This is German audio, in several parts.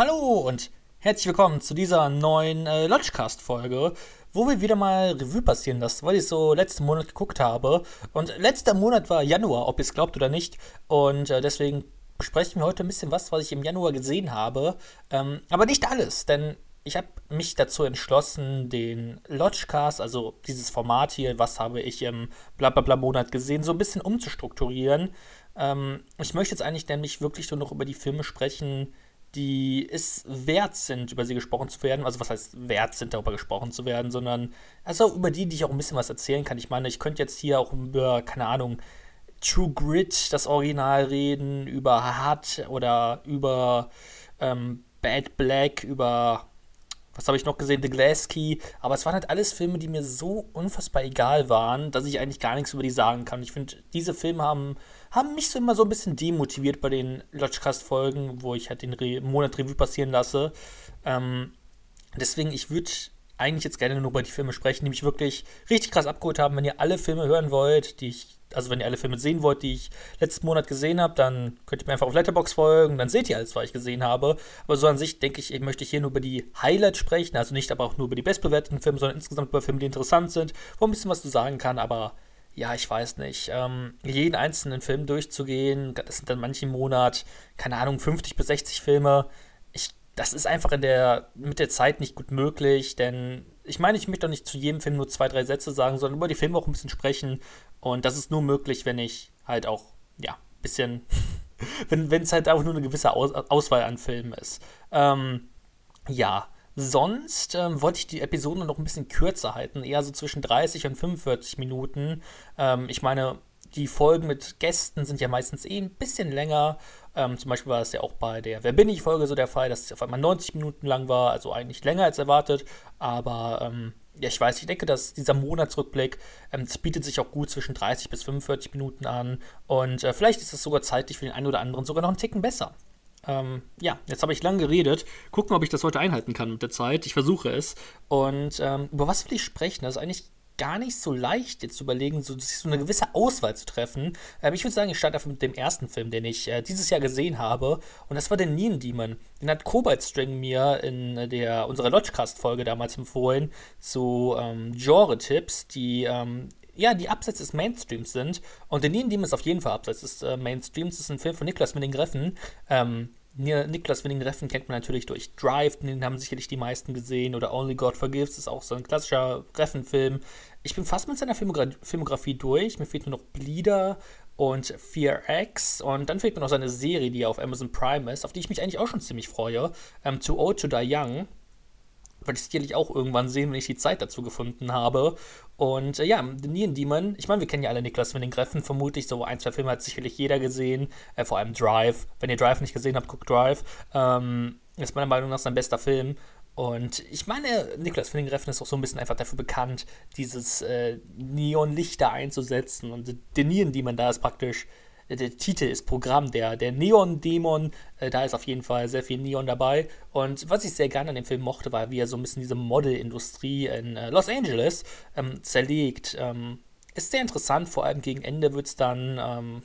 Hallo und herzlich willkommen zu dieser neuen äh, Lodgecast-Folge, wo wir wieder mal Revue passieren lassen, weil ich so letzten Monat geguckt habe. Und letzter Monat war Januar, ob ihr es glaubt oder nicht. Und äh, deswegen besprechen wir heute ein bisschen was, was ich im Januar gesehen habe. Ähm, aber nicht alles, denn ich habe mich dazu entschlossen, den Lodgecast, also dieses Format hier, was habe ich im Blablabla-Monat gesehen, so ein bisschen umzustrukturieren. Ähm, ich möchte jetzt eigentlich nämlich wirklich nur noch über die Filme sprechen, die es wert sind, über sie gesprochen zu werden. Also was heißt wert sind, darüber gesprochen zu werden, sondern also über die, die ich auch ein bisschen was erzählen kann. Ich meine, ich könnte jetzt hier auch über, keine Ahnung, True Grit, das Original reden, über Hard oder über ähm, Bad Black, über was habe ich noch gesehen? The Glass Key. Aber es waren halt alles Filme, die mir so unfassbar egal waren, dass ich eigentlich gar nichts über die sagen kann. Ich finde, diese Filme haben, haben mich so immer so ein bisschen demotiviert bei den Lodgecast-Folgen, wo ich halt den Re Monat Revue passieren lasse. Ähm, deswegen, ich würde eigentlich jetzt gerne nur über die Filme sprechen, die mich wirklich richtig krass abgeholt haben. Wenn ihr alle Filme hören wollt, die ich also wenn ihr alle Filme sehen wollt, die ich letzten Monat gesehen habe, dann könnt ihr mir einfach auf Letterbox folgen, dann seht ihr alles, was ich gesehen habe. Aber so an sich denke ich, ich möchte hier nur über die Highlights sprechen, also nicht aber auch nur über die bestbewerteten Filme, sondern insgesamt über Filme, die interessant sind, wo ein bisschen was zu sagen kann, aber ja, ich weiß nicht, ähm, jeden einzelnen Film durchzugehen, das sind dann manchen Monat, keine Ahnung, 50 bis 60 Filme. Ich, das ist einfach in der, mit der Zeit nicht gut möglich, denn ich meine, ich möchte doch nicht zu jedem Film nur zwei, drei Sätze sagen, sondern über die Filme auch ein bisschen sprechen. Und das ist nur möglich, wenn ich halt auch, ja, ein bisschen, wenn es halt auch nur eine gewisse Aus Auswahl an Filmen ist. Ähm, ja, sonst ähm, wollte ich die Episoden noch ein bisschen kürzer halten, eher so zwischen 30 und 45 Minuten. Ähm, ich meine, die Folgen mit Gästen sind ja meistens eh ein bisschen länger. Ähm, zum Beispiel war es ja auch bei der Wer bin ich Folge so der Fall, dass es auf einmal 90 Minuten lang war, also eigentlich länger als erwartet. Aber ähm, ja, ich weiß, ich denke, dass dieser Monatsrückblick, ähm, bietet sich auch gut zwischen 30 bis 45 Minuten an. Und äh, vielleicht ist es sogar zeitlich für den einen oder anderen sogar noch einen Ticken besser. Ähm, ja, jetzt habe ich lang geredet. Gucken, ob ich das heute einhalten kann mit der Zeit. Ich versuche es. Und ähm, über was will ich sprechen? Das ist eigentlich gar nicht so leicht, jetzt zu überlegen, so, so eine gewisse Auswahl zu treffen. Ähm, ich würde sagen, ich starte einfach mit dem ersten Film, den ich äh, dieses Jahr gesehen habe. Und das war der Neon Demon. Den hat Cobalt String mir in der, unserer Lodgecast-Folge damals empfohlen zu ähm, Genre-Tipps, die ähm, ja, die abseits des Mainstreams sind. Und Neon Demon ist auf jeden Fall abseits des äh, Mainstreams. Das ist ein Film von Niklas mit den Greffen. Ähm, Niklas Winning Reffen kennt man natürlich durch Drive, den haben sicherlich die meisten gesehen, oder Only God Forgives, ist auch so ein klassischer Reffen-Film. Ich bin fast mit seiner Filmogra Filmografie durch, mir fehlt nur noch Bleeder und Fear X und dann fehlt mir noch seine Serie, die auf Amazon Prime ist, auf die ich mich eigentlich auch schon ziemlich freue, ähm, Too Old to Die Young werde ich sicherlich auch irgendwann sehen, wenn ich die Zeit dazu gefunden habe. Und äh, ja, Neon Demon, ich meine, wir kennen ja alle Niklas Winning Greffen, vermutlich so ein, zwei Filme hat sicherlich jeder gesehen, äh, vor allem Drive. Wenn ihr Drive nicht gesehen habt, guckt Drive. Ähm, ist meiner Meinung nach sein bester Film. Und ich meine, Niklas Winning Greffen ist auch so ein bisschen einfach dafür bekannt, dieses äh, Neonlichter einzusetzen. Und The Neon Demon da ist praktisch der Titel ist Programm, der, der Neon-Dämon, äh, da ist auf jeden Fall sehr viel Neon dabei. Und was ich sehr gerne an dem Film mochte, war, wie er so ein bisschen diese Model-Industrie in äh, Los Angeles ähm, zerlegt. Ähm, ist sehr interessant, vor allem gegen Ende wird es dann, ähm,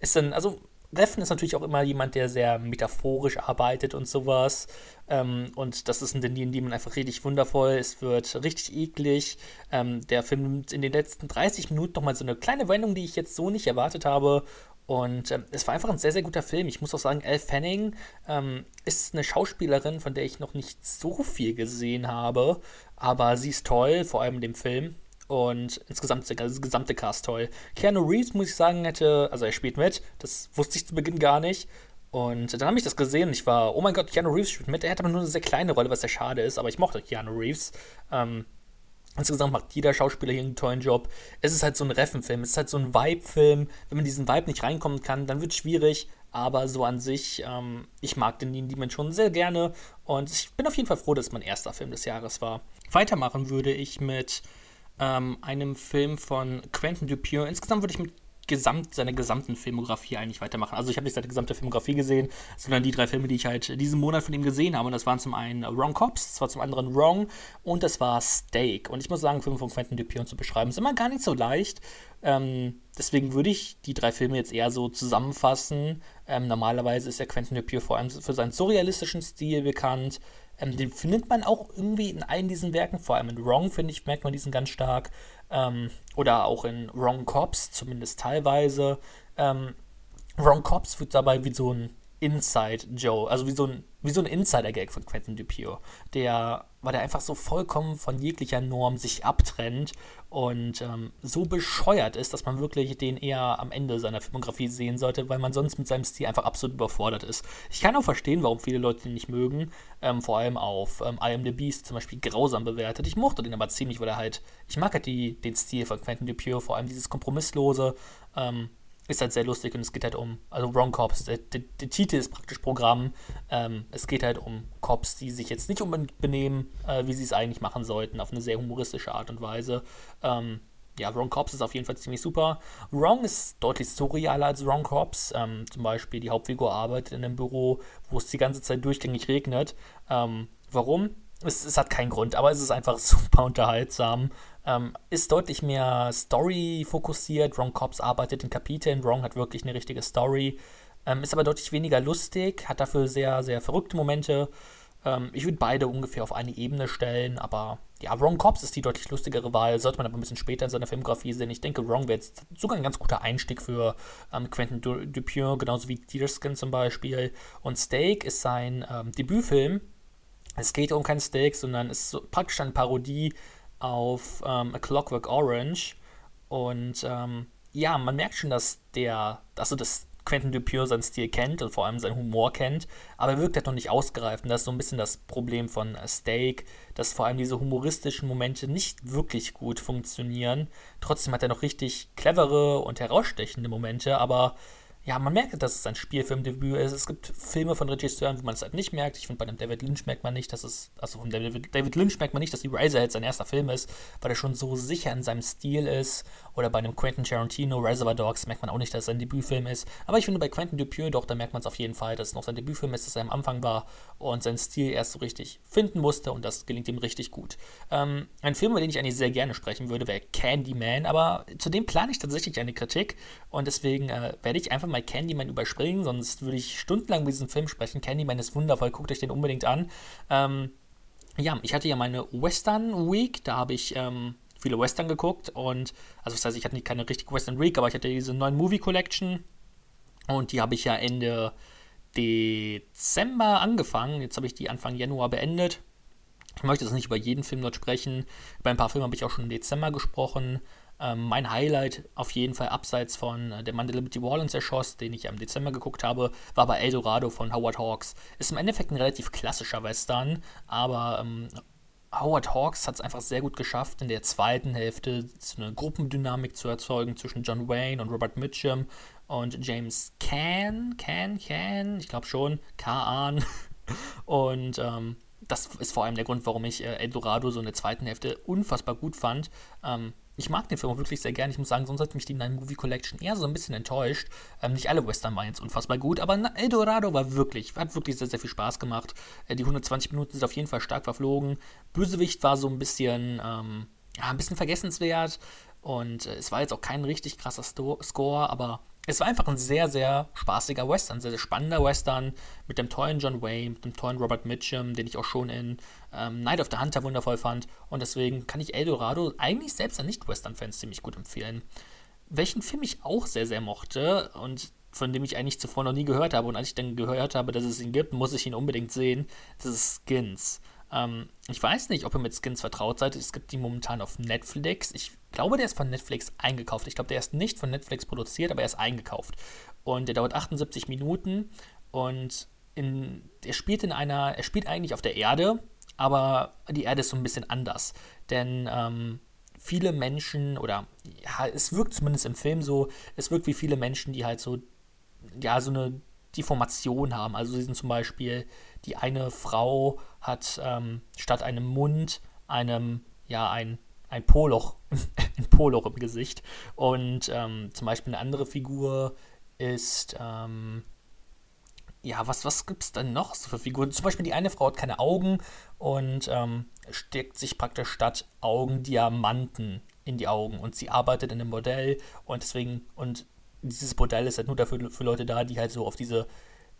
ist dann, also Reffen ist natürlich auch immer jemand, der sehr metaphorisch arbeitet und sowas. Ähm, und das ist in den Demon einfach richtig wundervoll. Es wird richtig eklig. Ähm, der Film nimmt in den letzten 30 Minuten nochmal so eine kleine Wendung, die ich jetzt so nicht erwartet habe. Und ähm, es war einfach ein sehr, sehr guter Film. Ich muss auch sagen, Elle Fanning ähm, ist eine Schauspielerin, von der ich noch nicht so viel gesehen habe. Aber sie ist toll, vor allem in dem Film. Und insgesamt der also gesamte Cast toll. Keanu Reeves, muss ich sagen, hätte, also er spielt mit, das wusste ich zu Beginn gar nicht. Und dann habe ich das gesehen und ich war, oh mein Gott, Keanu Reeves spielt mit. Er hat aber nur eine sehr kleine Rolle, was sehr schade ist, aber ich mochte Keanu Reeves. Ähm, insgesamt macht jeder Schauspieler hier einen tollen Job. Es ist halt so ein Reffen-Film, es ist halt so ein Vibe-Film. Wenn man diesen Vibe nicht reinkommen kann, dann wird es schwierig. Aber so an sich, ähm, ich mag den Neon Demon schon sehr gerne. Und ich bin auf jeden Fall froh, dass es mein erster Film des Jahres war. Weitermachen würde ich mit ähm, einem Film von Quentin Dupieux. Insgesamt würde ich mit gesamt, seiner gesamten Filmografie eigentlich weitermachen. Also ich habe nicht seine gesamte Filmografie gesehen, sondern die drei Filme, die ich halt diesen Monat von ihm gesehen habe. Und das waren zum einen Wrong Cops, das war zum anderen Wrong und das war Steak. Und ich muss sagen, Filme von Quentin Dupieux zu beschreiben, ist immer gar nicht so leicht. Ähm, deswegen würde ich die drei Filme jetzt eher so zusammenfassen. Ähm, normalerweise ist ja Quentin Dupieux vor allem für seinen surrealistischen Stil bekannt. Ähm, den findet man auch irgendwie in allen diesen Werken, vor allem in Wrong, finde ich, merkt man diesen ganz stark. Ähm, oder auch in Wrong Cops, zumindest teilweise. Ähm, Wrong Cops wird dabei wie so ein Inside Joe, also wie so ein, wie so ein Insider-Gag von Quentin Dupieux, der, weil der einfach so vollkommen von jeglicher Norm sich abtrennt und ähm, so bescheuert ist, dass man wirklich den eher am Ende seiner Filmografie sehen sollte, weil man sonst mit seinem Stil einfach absolut überfordert ist. Ich kann auch verstehen, warum viele Leute ihn nicht mögen, ähm, vor allem auf ähm, I Am The Beast zum Beispiel grausam bewertet. Ich mochte den aber ziemlich, weil er halt, ich mag halt die, den Stil von Quentin Dupieux, vor allem dieses Kompromisslose, ähm, ist halt sehr lustig und es geht halt um, also Wrong Cops, der, der, der Titel ist praktisch Programm. Ähm, es geht halt um Cops, die sich jetzt nicht unbedingt benehmen, äh, wie sie es eigentlich machen sollten, auf eine sehr humoristische Art und Weise. Ähm, ja, Wrong Cops ist auf jeden Fall ziemlich super. Wrong ist deutlich surrealer als Wrong Cops. Ähm, zum Beispiel die Hauptfigur arbeitet in einem Büro, wo es die ganze Zeit durchgängig regnet. Ähm, warum? Es, es, hat keinen Grund, aber es ist einfach super unterhaltsam. Ähm, ist deutlich mehr Story-fokussiert. Wrong Cops arbeitet in Kapiteln. Wrong hat wirklich eine richtige Story. Ähm, ist aber deutlich weniger lustig, hat dafür sehr, sehr verrückte Momente. Ähm, ich würde beide ungefähr auf eine Ebene stellen, aber ja, Wrong Cops ist die deutlich lustigere Wahl. Sollte man aber ein bisschen später in seiner Filmografie sehen. Ich denke, Wrong wäre jetzt sogar ein ganz guter Einstieg für ähm, Quentin Dupieux, genauso wie Deerskin zum Beispiel. Und Steak ist sein ähm, Debütfilm es geht um kein Steak, sondern es ist so praktisch eine Parodie auf ähm, A Clockwork Orange. Und ähm, ja, man merkt schon, dass der, also das Quentin Dupieux seinen Stil kennt und vor allem seinen Humor kennt, aber er wirkt halt noch nicht ausgereift. Und das ist so ein bisschen das Problem von Steak, dass vor allem diese humoristischen Momente nicht wirklich gut funktionieren. Trotzdem hat er noch richtig clevere und herausstechende Momente, aber ja, man merkt, dass es ein Spielfilmdebüt ist. Es gibt Filme von Regisseuren, wo man es halt nicht merkt. Ich finde, bei dem David Lynch merkt man nicht, dass es, also von David, David Lynch merkt man nicht, dass die Razorhead sein erster Film ist, weil er schon so sicher in seinem Stil ist. Oder bei einem Quentin Tarantino, Reservoir Dogs, merkt man auch nicht, dass es ein Debütfilm ist. Aber ich finde, bei Quentin Dupieux doch, da merkt man es auf jeden Fall, dass es noch sein Debütfilm ist, dass er am Anfang war und seinen Stil erst so richtig finden musste und das gelingt ihm richtig gut. Ähm, ein Film, über den ich eigentlich sehr gerne sprechen würde, wäre Candyman, aber zu dem plane ich tatsächlich eine Kritik und deswegen äh, werde ich einfach mal Candyman überspringen, sonst würde ich stundenlang über diesen Film sprechen. Candyman ist wundervoll, guckt euch den unbedingt an. Ähm, ja, ich hatte ja meine Western Week, da habe ich ähm, viele Western geguckt und, also das heißt, ich hatte keine richtige Western Week, aber ich hatte diese neuen Movie Collection und die habe ich ja Ende Dezember angefangen. Jetzt habe ich die Anfang Januar beendet. Ich möchte jetzt nicht über jeden Film dort sprechen. Über ein paar Filme habe ich auch schon im Dezember gesprochen. Ähm, mein Highlight auf jeden Fall abseits von äh, der Mann der Liberty Wall und zerschoss, den ich im Dezember geguckt habe, war bei Eldorado von Howard Hawks. Ist im Endeffekt ein relativ klassischer Western, aber ähm, Howard Hawks hat es einfach sehr gut geschafft, in der zweiten Hälfte eine Gruppendynamik zu erzeugen zwischen John Wayne und Robert Mitchum und James Can, Can, Can, ich glaube schon, Kaan. Und ähm, das ist vor allem der Grund, warum ich äh, Eldorado so in der zweiten Hälfte unfassbar gut fand. Ähm, ich mag den Film auch wirklich sehr gern. Ich muss sagen, sonst hat mich die Nine Movie Collection eher so ein bisschen enttäuscht. Ähm, nicht alle Western waren jetzt unfassbar gut, aber Eldorado war wirklich, hat wirklich sehr, sehr viel Spaß gemacht. Äh, die 120 Minuten sind auf jeden Fall stark verflogen. Bösewicht war so ein bisschen, ähm, ja, ein bisschen vergessenswert. Und äh, es war jetzt auch kein richtig krasser Sto Score, aber es war einfach ein sehr, sehr spaßiger Western, sehr, sehr spannender Western mit dem tollen John Wayne, mit dem tollen Robert Mitchum, den ich auch schon in ähm, Night of the Hunter wundervoll fand. Und deswegen kann ich Eldorado eigentlich selbst an Nicht-Western-Fans ziemlich gut empfehlen. Welchen Film ich auch sehr, sehr mochte und von dem ich eigentlich zuvor noch nie gehört habe. Und als ich dann gehört habe, dass es ihn gibt, muss ich ihn unbedingt sehen. Das ist Skins. Ähm, ich weiß nicht, ob ihr mit Skins vertraut seid. Es gibt die momentan auf Netflix. Ich glaube, der ist von Netflix eingekauft. Ich glaube, der ist nicht von Netflix produziert, aber er ist eingekauft. Und der dauert 78 Minuten und in, er spielt in einer, er spielt eigentlich auf der Erde, aber die Erde ist so ein bisschen anders. Denn ähm, viele Menschen, oder ja, es wirkt zumindest im Film so, es wirkt wie viele Menschen, die halt so, ja, so eine Deformation haben. Also sie sind zum Beispiel, die eine Frau hat ähm, statt einem Mund einem, ja, ein ein Poloch, ein Poloch im Gesicht. Und ähm, zum Beispiel eine andere Figur ist, ähm, ja, was, was gibt es denn noch so für Figuren? Zum Beispiel die eine Frau hat keine Augen und ähm, steckt sich praktisch statt Augen Diamanten in die Augen. Und sie arbeitet in einem Modell und deswegen, und dieses Modell ist halt nur dafür für Leute da, die halt so auf diese,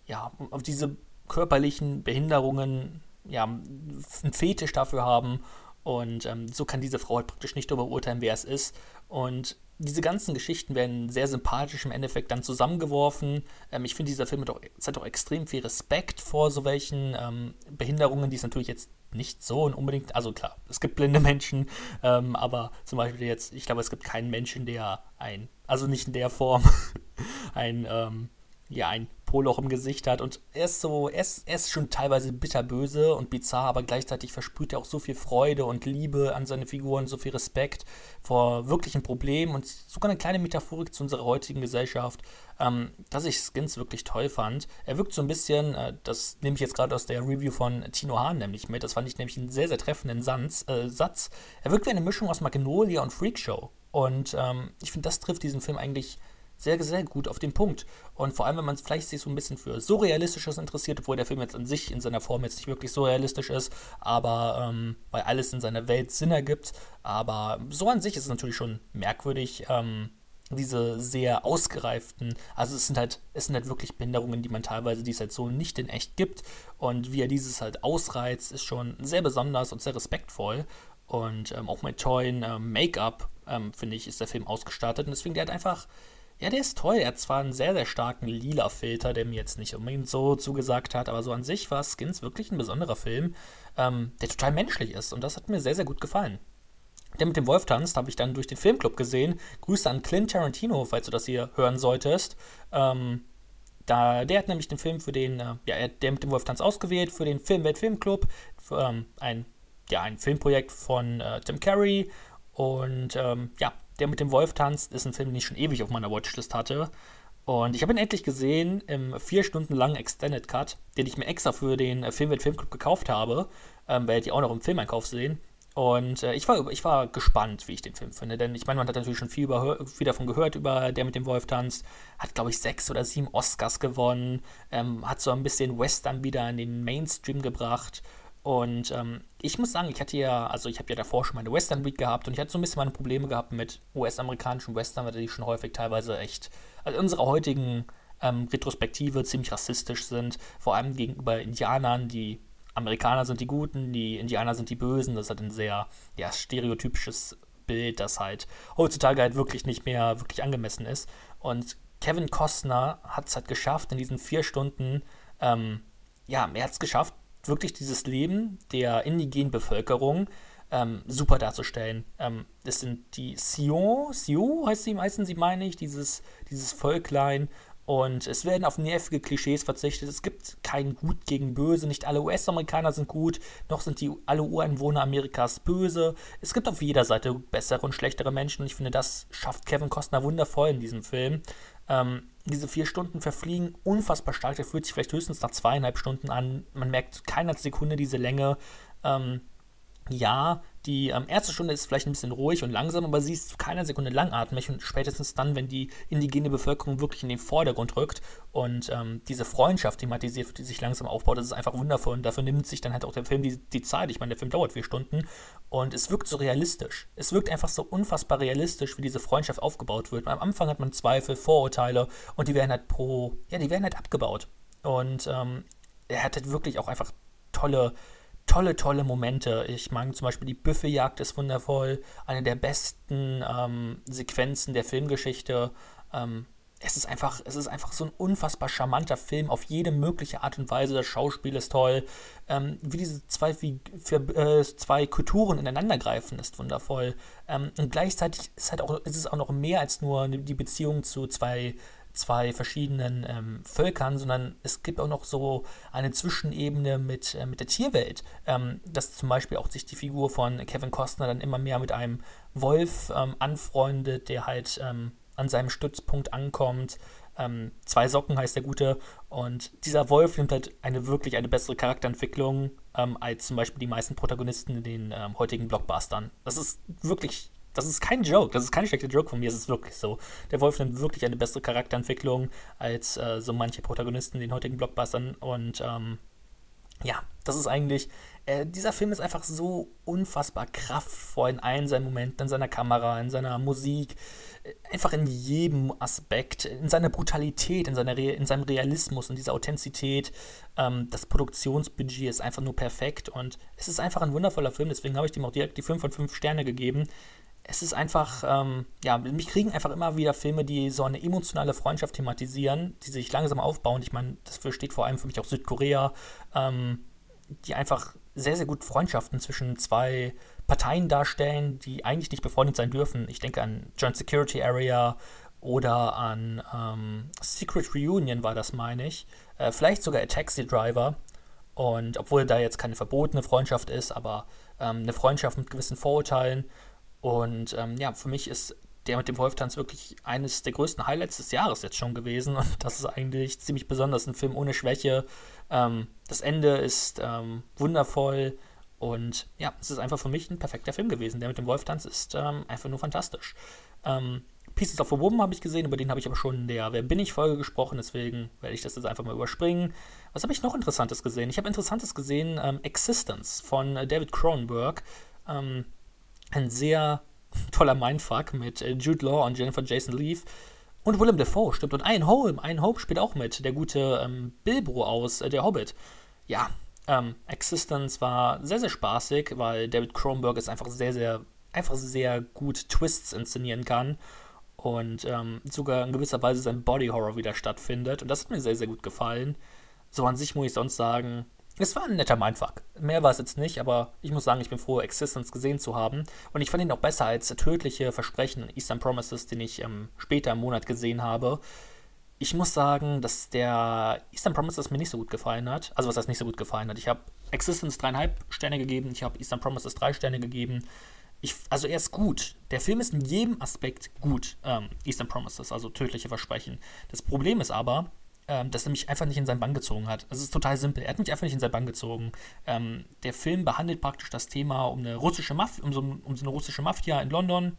ja, auf diese körperlichen Behinderungen, ja, einen Fetisch dafür haben. Und ähm, so kann diese Frau halt praktisch nicht darüber urteilen, wer es ist. Und diese ganzen Geschichten werden sehr sympathisch im Endeffekt dann zusammengeworfen. Ähm, ich finde, dieser Film hat auch, hat auch extrem viel Respekt vor so welchen ähm, Behinderungen, die es natürlich jetzt nicht so und unbedingt, also klar, es gibt blinde Menschen, ähm, aber zum Beispiel jetzt, ich glaube, es gibt keinen Menschen, der ein, also nicht in der Form, ein, ähm, ja, ein Poloch im Gesicht hat und er ist so, er ist, er ist schon teilweise bitterböse und bizarr, aber gleichzeitig versprüht er auch so viel Freude und Liebe an seine Figuren, so viel Respekt vor wirklichen Problemen und sogar eine kleine Metaphorik zu unserer heutigen Gesellschaft, ähm, dass ich Skins wirklich toll fand. Er wirkt so ein bisschen, äh, das nehme ich jetzt gerade aus der Review von Tino Hahn nämlich mit, das fand ich nämlich einen sehr, sehr treffenden Satz. Äh, Satz. Er wirkt wie eine Mischung aus Magnolia und Freakshow und ähm, ich finde, das trifft diesen Film eigentlich sehr, sehr gut auf den Punkt. Und vor allem, wenn man vielleicht sich so ein bisschen für Surrealistisches interessiert, obwohl der Film jetzt an sich in seiner Form jetzt nicht wirklich surrealistisch ist, aber ähm, weil alles in seiner Welt Sinn ergibt. Aber so an sich ist es natürlich schon merkwürdig. Ähm, diese sehr ausgereiften, also es sind halt, es sind halt wirklich Behinderungen, die man teilweise, die es halt so nicht in echt gibt. Und wie er dieses halt ausreizt, ist schon sehr besonders und sehr respektvoll. Und ähm, auch mit tollen ähm, Make-up, ähm, finde ich, ist der Film ausgestattet. Und deswegen, der hat einfach ja, der ist toll. Er hat zwar einen sehr, sehr starken lila Filter, der mir jetzt nicht unbedingt so zugesagt hat, aber so an sich war Skins wirklich ein besonderer Film, ähm, der total menschlich ist. Und das hat mir sehr, sehr gut gefallen. Der mit dem Wolf tanzt, habe ich dann durch den Filmclub gesehen. Grüße an Clint Tarantino, falls du das hier hören solltest. Ähm, da, der hat nämlich den Film für den, äh, ja, der mit dem Wolf tanzt ausgewählt für den Filmwelt Filmclub. Ähm, ein, ja, ein Filmprojekt von äh, Tim Curry. Und ähm, ja, der mit dem Wolf tanzt, ist ein Film, den ich schon ewig auf meiner Watchlist hatte. Und ich habe ihn endlich gesehen im vier Stunden langen Extended Cut, den ich mir extra für den äh, Filmwelt Filmclub gekauft habe. Ähm, werdet ihr auch noch im Filmeinkauf sehen. Und äh, ich, war, ich war gespannt, wie ich den Film finde. Denn ich meine, man hat natürlich schon viel, über, viel davon gehört, über der mit dem Wolf tanzt. Hat, glaube ich, sechs oder sieben Oscars gewonnen. Ähm, hat so ein bisschen Western wieder in den Mainstream gebracht. Und ähm, ich muss sagen, ich hatte ja, also ich habe ja davor schon meine Western Week gehabt und ich hatte so ein bisschen meine Probleme gehabt mit US-amerikanischen Western, weil die schon häufig teilweise echt, also unserer heutigen ähm, Retrospektive ziemlich rassistisch sind, vor allem gegenüber Indianern, die Amerikaner sind die Guten, die Indianer sind die Bösen. Das halt ein sehr ja, stereotypisches Bild, das halt heutzutage halt wirklich nicht mehr wirklich angemessen ist. Und Kevin Costner hat es halt geschafft, in diesen vier Stunden, ähm, ja, er hat es geschafft, wirklich dieses Leben der indigenen Bevölkerung ähm, super darzustellen. Ähm, das sind die Sion, Sion heißt sie, heißen sie, meine ich, dieses, dieses Völklein. Und es werden auf nervige Klischees verzichtet. Es gibt kein Gut gegen Böse. Nicht alle US-Amerikaner sind gut, noch sind die alle Ureinwohner Amerikas böse. Es gibt auf jeder Seite bessere und schlechtere Menschen. Und ich finde, das schafft Kevin Costner wundervoll in diesem Film. Ähm, diese vier Stunden verfliegen unfassbar stark. Der fühlt sich vielleicht höchstens nach zweieinhalb Stunden an. Man merkt keiner Sekunde diese Länge. Ähm, ja, die ähm, erste Stunde ist vielleicht ein bisschen ruhig und langsam, aber sie ist zu keiner Sekunde langatmig und spätestens dann, wenn die indigene Bevölkerung wirklich in den Vordergrund rückt und ähm, diese Freundschaft thematisiert die sich langsam aufbaut, das ist einfach wundervoll und dafür nimmt sich dann halt auch der Film die, die Zeit. Ich meine, der Film dauert vier Stunden und es wirkt so realistisch. Es wirkt einfach so unfassbar realistisch, wie diese Freundschaft aufgebaut wird. Am Anfang hat man Zweifel, Vorurteile und die werden halt pro, ja, die werden halt abgebaut. Und ähm, er hat halt wirklich auch einfach tolle tolle, tolle Momente. Ich meine zum Beispiel die Büffeljagd ist wundervoll, eine der besten ähm, Sequenzen der Filmgeschichte. Ähm, es ist einfach, es ist einfach so ein unfassbar charmanter Film auf jede mögliche Art und Weise. Das Schauspiel ist toll. Ähm, wie diese zwei, wie für, äh, zwei Kulturen ineinandergreifen, ist wundervoll. Ähm, und gleichzeitig ist, halt auch, ist es auch noch mehr als nur die Beziehung zu zwei zwei verschiedenen ähm, Völkern, sondern es gibt auch noch so eine Zwischenebene mit, äh, mit der Tierwelt, ähm, dass zum Beispiel auch sich die Figur von Kevin Costner dann immer mehr mit einem Wolf ähm, anfreundet, der halt ähm, an seinem Stützpunkt ankommt. Ähm, zwei Socken heißt der Gute. Und dieser Wolf nimmt halt eine wirklich eine bessere Charakterentwicklung ähm, als zum Beispiel die meisten Protagonisten in den heutigen Blockbustern. Das ist wirklich das ist kein Joke, das ist kein schlechter Joke von mir, es ist wirklich so. Der Wolf nimmt wirklich eine bessere Charakterentwicklung als äh, so manche Protagonisten in den heutigen Blockbustern und ähm, ja, das ist eigentlich, äh, dieser Film ist einfach so unfassbar kraftvoll in allen seinen Momenten, in seiner Kamera, in seiner Musik, äh, einfach in jedem Aspekt, in seiner Brutalität, in, seiner Re in seinem Realismus, in dieser Authentizität. Ähm, das Produktionsbudget ist einfach nur perfekt und es ist einfach ein wundervoller Film, deswegen habe ich dem auch direkt die 5 von 5 Sterne gegeben es ist einfach, ähm, ja, mich kriegen einfach immer wieder Filme, die so eine emotionale Freundschaft thematisieren, die sich langsam aufbauen. Ich meine, das steht vor allem für mich auch Südkorea, ähm, die einfach sehr, sehr gut Freundschaften zwischen zwei Parteien darstellen, die eigentlich nicht befreundet sein dürfen. Ich denke an Joint Security Area oder an ähm, Secret Reunion war das, meine ich. Äh, vielleicht sogar A Taxi Driver. Und obwohl da jetzt keine verbotene Freundschaft ist, aber ähm, eine Freundschaft mit gewissen Vorurteilen. Und ähm, ja, für mich ist der mit dem Wolftanz wirklich eines der größten Highlights des Jahres jetzt schon gewesen. Und das ist eigentlich ziemlich besonders. Ein Film ohne Schwäche. Ähm, das Ende ist ähm, wundervoll. Und ja, es ist einfach für mich ein perfekter Film gewesen. Der mit dem Wolftanz ist ähm, einfach nur fantastisch. Ähm, Pieces of a Woman habe ich gesehen, über den habe ich aber schon in der Wer bin ich Folge gesprochen, deswegen werde ich das jetzt einfach mal überspringen. Was habe ich noch Interessantes gesehen? Ich habe Interessantes gesehen, ähm, Existence von äh, David Cronenberg. Ähm, ein sehr toller Mindfuck mit äh, Jude Law und Jennifer Jason Leave. Und Willem Dafoe stimmt. Und Ian Holm, Ian Holm spielt auch mit. Der gute ähm, Bilbo aus äh, Der Hobbit. Ja, ähm, Existence war sehr, sehr spaßig, weil David Cronenberg es einfach sehr, sehr, einfach sehr gut Twists inszenieren kann. Und ähm, sogar in gewisser Weise sein Body Horror wieder stattfindet. Und das hat mir sehr, sehr gut gefallen. So an sich muss ich sonst sagen, es war ein netter Mindfuck. Mehr war es jetzt nicht, aber ich muss sagen, ich bin froh, Existence gesehen zu haben. Und ich fand ihn auch besser als tödliche Versprechen Eastern Promises, den ich ähm, später im Monat gesehen habe. Ich muss sagen, dass der Eastern Promises mir nicht so gut gefallen hat. Also, was heißt nicht so gut gefallen hat? Ich habe Existence dreieinhalb Sterne gegeben, ich habe Eastern Promises drei Sterne gegeben. Ich, also, er ist gut. Der Film ist in jedem Aspekt gut, ähm, Eastern Promises, also tödliche Versprechen. Das Problem ist aber, ähm, dass er mich einfach nicht in seinen Bann gezogen hat. Es ist total simpel. Er hat mich einfach nicht in seinen Bann gezogen. Ähm, der Film behandelt praktisch das Thema um eine russische Mafia, um so, um so eine russische Mafia in London.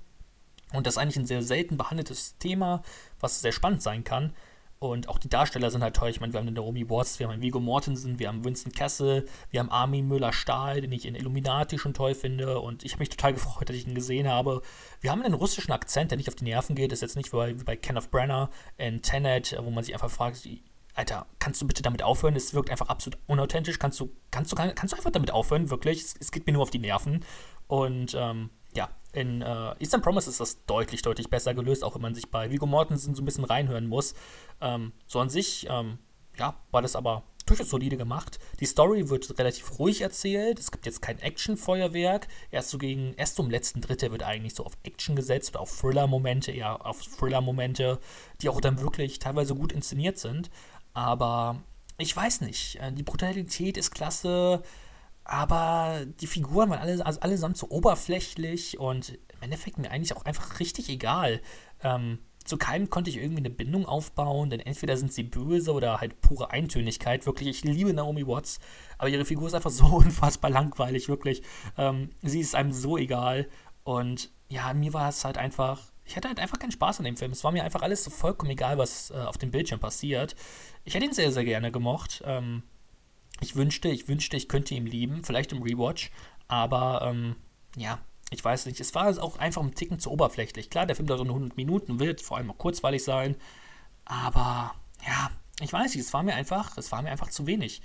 Und das ist eigentlich ein sehr selten behandeltes Thema, was sehr spannend sein kann. Und auch die Darsteller sind halt toll. Ich meine, wir haben den Naomi Watts, wir haben Vigo Mortensen, wir haben Winston Kessel, wir haben Armin Müller-Stahl, den ich in Illuminati schon toll finde. Und ich habe mich total gefreut, dass ich ihn gesehen habe. Wir haben einen russischen Akzent, der nicht auf die Nerven geht. Das ist jetzt nicht wie bei, wie bei Kenneth Brenner in Tenet, wo man sich einfach fragt, Alter, kannst du bitte damit aufhören? Es wirkt einfach absolut unauthentisch. Kannst du, kannst du, kannst du einfach damit aufhören? Wirklich? Es, es geht mir nur auf die Nerven. Und ähm, ja, in äh, Eastern Promise ist das deutlich, deutlich besser gelöst, auch wenn man sich bei Vigo Mortensen so ein bisschen reinhören muss. Ähm, so an sich, ähm, ja, war das aber durchaus solide gemacht. Die Story wird relativ ruhig erzählt. Es gibt jetzt kein Action-Feuerwerk. Erst so gegen, erst im letzten Drittel wird eigentlich so auf Action gesetzt oder auf Thriller-Momente, eher auf Thriller-Momente, die auch dann wirklich teilweise gut inszeniert sind. Aber ich weiß nicht. Äh, die Brutalität ist klasse aber die Figuren waren alle, also allesamt so oberflächlich und im Endeffekt mir eigentlich auch einfach richtig egal. Ähm, zu keinem konnte ich irgendwie eine Bindung aufbauen, denn entweder sind sie böse oder halt pure Eintönigkeit. Wirklich, ich liebe Naomi Watts, aber ihre Figur ist einfach so unfassbar langweilig, wirklich. Ähm, sie ist einem so egal. Und ja, mir war es halt einfach. Ich hatte halt einfach keinen Spaß an dem Film. Es war mir einfach alles so vollkommen egal, was äh, auf dem Bildschirm passiert. Ich hätte ihn sehr, sehr gerne gemocht. Ähm, ich wünschte, ich wünschte, ich könnte ihn lieben, vielleicht im Rewatch, aber ähm, ja, ich weiß nicht. Es war auch einfach ein Ticken zu oberflächlich. Klar, der Film dauert so 100 Minuten, wird vor allem auch kurzweilig sein, aber ja, ich weiß nicht, es war mir einfach, es war mir einfach zu wenig.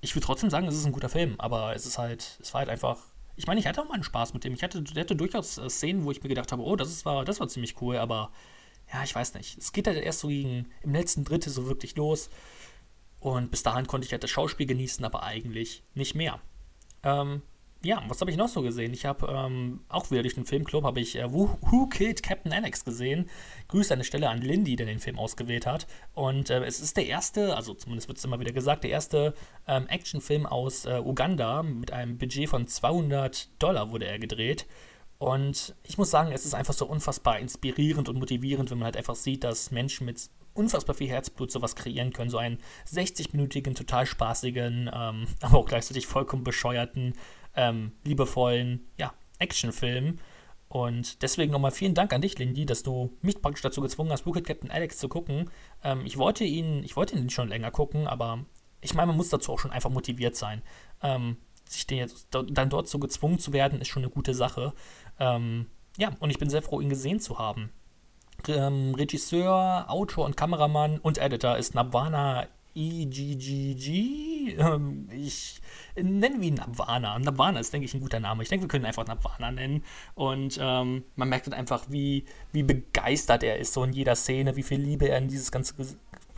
Ich würde trotzdem sagen, es ist ein guter Film, aber es ist halt, es war halt einfach. Ich meine, ich hatte auch mal einen Spaß mit dem. Ich hatte, hatte durchaus äh, Szenen, wo ich mir gedacht habe, oh, das, ist, war, das war ziemlich cool, aber ja, ich weiß nicht. Es geht halt erst so gegen, im letzten Drittel so wirklich los. Und bis dahin konnte ich halt das Schauspiel genießen, aber eigentlich nicht mehr. Ähm, ja, was habe ich noch so gesehen? Ich habe ähm, auch wieder durch den Filmclub habe ich äh, Who, Who, Killed Captain Alex gesehen. Grüße an der Stelle an Lindy, der den Film ausgewählt hat. Und äh, es ist der erste, also zumindest wird es immer wieder gesagt, der erste ähm, Actionfilm aus äh, Uganda mit einem Budget von 200 Dollar wurde er gedreht. Und ich muss sagen, es ist einfach so unfassbar inspirierend und motivierend, wenn man halt einfach sieht, dass Menschen mit unfassbar viel Herzblut sowas kreieren können. So einen 60-minütigen, total spaßigen, ähm, aber auch gleichzeitig vollkommen bescheuerten, ähm, liebevollen, ja, Actionfilm. Und deswegen nochmal vielen Dank an dich, Lindy, dass du mich praktisch dazu gezwungen hast, Rocket Captain Alex zu gucken. Ähm, ich wollte ihn, ich wollte ihn schon länger gucken, aber ich meine, man muss dazu auch schon einfach motiviert sein. Ähm, sich den jetzt dann dort so gezwungen zu werden, ist schon eine gute Sache. Ähm, ja, und ich bin sehr froh, ihn gesehen zu haben. Ähm, Regisseur, Autor und Kameramann und Editor ist Nabwana EGGG. Ähm, ich nenne ihn Nabwana. Nabwana ist, denke ich, ein guter Name. Ich denke, wir können ihn einfach Nabwana nennen. Und ähm, man merkt dann einfach, wie, wie begeistert er ist so in jeder Szene, wie viel Liebe er in dieses ganze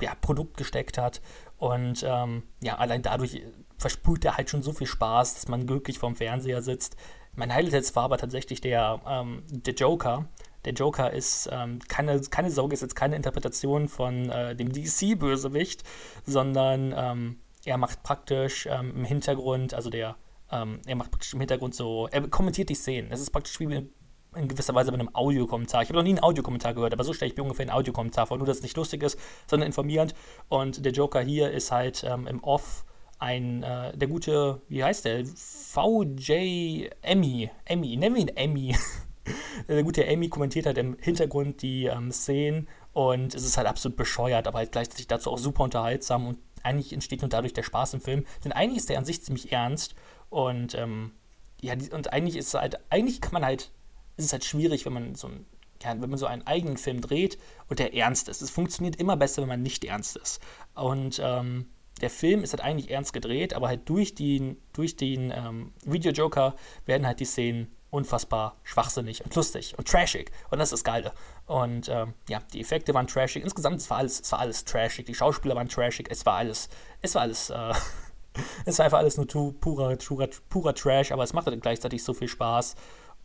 ja, Produkt gesteckt hat. Und ähm, ja, allein dadurch versprüht er halt schon so viel Spaß, dass man glücklich vorm Fernseher sitzt. Mein Highlight war aber tatsächlich der, ähm, der Joker. Der Joker ist ähm, keine, keine Sorge, ist jetzt keine Interpretation von äh, dem DC-Bösewicht, sondern ähm, er macht praktisch ähm, im Hintergrund, also der, ähm, er macht praktisch im Hintergrund so, er kommentiert die Szenen. Es ist praktisch wie in gewisser Weise bei einem Audiokommentar. Ich habe noch nie einen Audiokommentar gehört, aber so stelle ich mir ungefähr einen Audiokommentar vor. Nur, dass es nicht lustig ist, sondern informierend. Und der Joker hier ist halt ähm, im Off ein, äh, der gute, wie heißt der? VJ Emmy. Emmy, nennen wir ihn Emmy. der gute Emmy kommentiert halt im Hintergrund die ähm, Szenen und es ist halt absolut bescheuert, aber halt gleichzeitig dazu auch super unterhaltsam und eigentlich entsteht nur dadurch der Spaß im Film. Denn eigentlich ist der an sich ziemlich ernst und ähm, ja, und eigentlich ist es halt, eigentlich kann man halt, ist es halt schwierig, wenn man so ein ja, wenn man so einen eigenen Film dreht und der ernst ist. Es funktioniert immer besser, wenn man nicht ernst ist. Und ähm, der Film ist halt eigentlich ernst gedreht, aber halt durch den, durch den ähm, Video-Joker werden halt die Szenen unfassbar schwachsinnig und lustig und trashig. Und das ist das Geile. Und ähm, ja, die Effekte waren trashig. Insgesamt, es war alles, es war alles trashig. Die Schauspieler waren trashig. Es war alles, es war alles, äh, es war einfach alles nur purer, purer, purer Trash, aber es machte gleichzeitig so viel Spaß.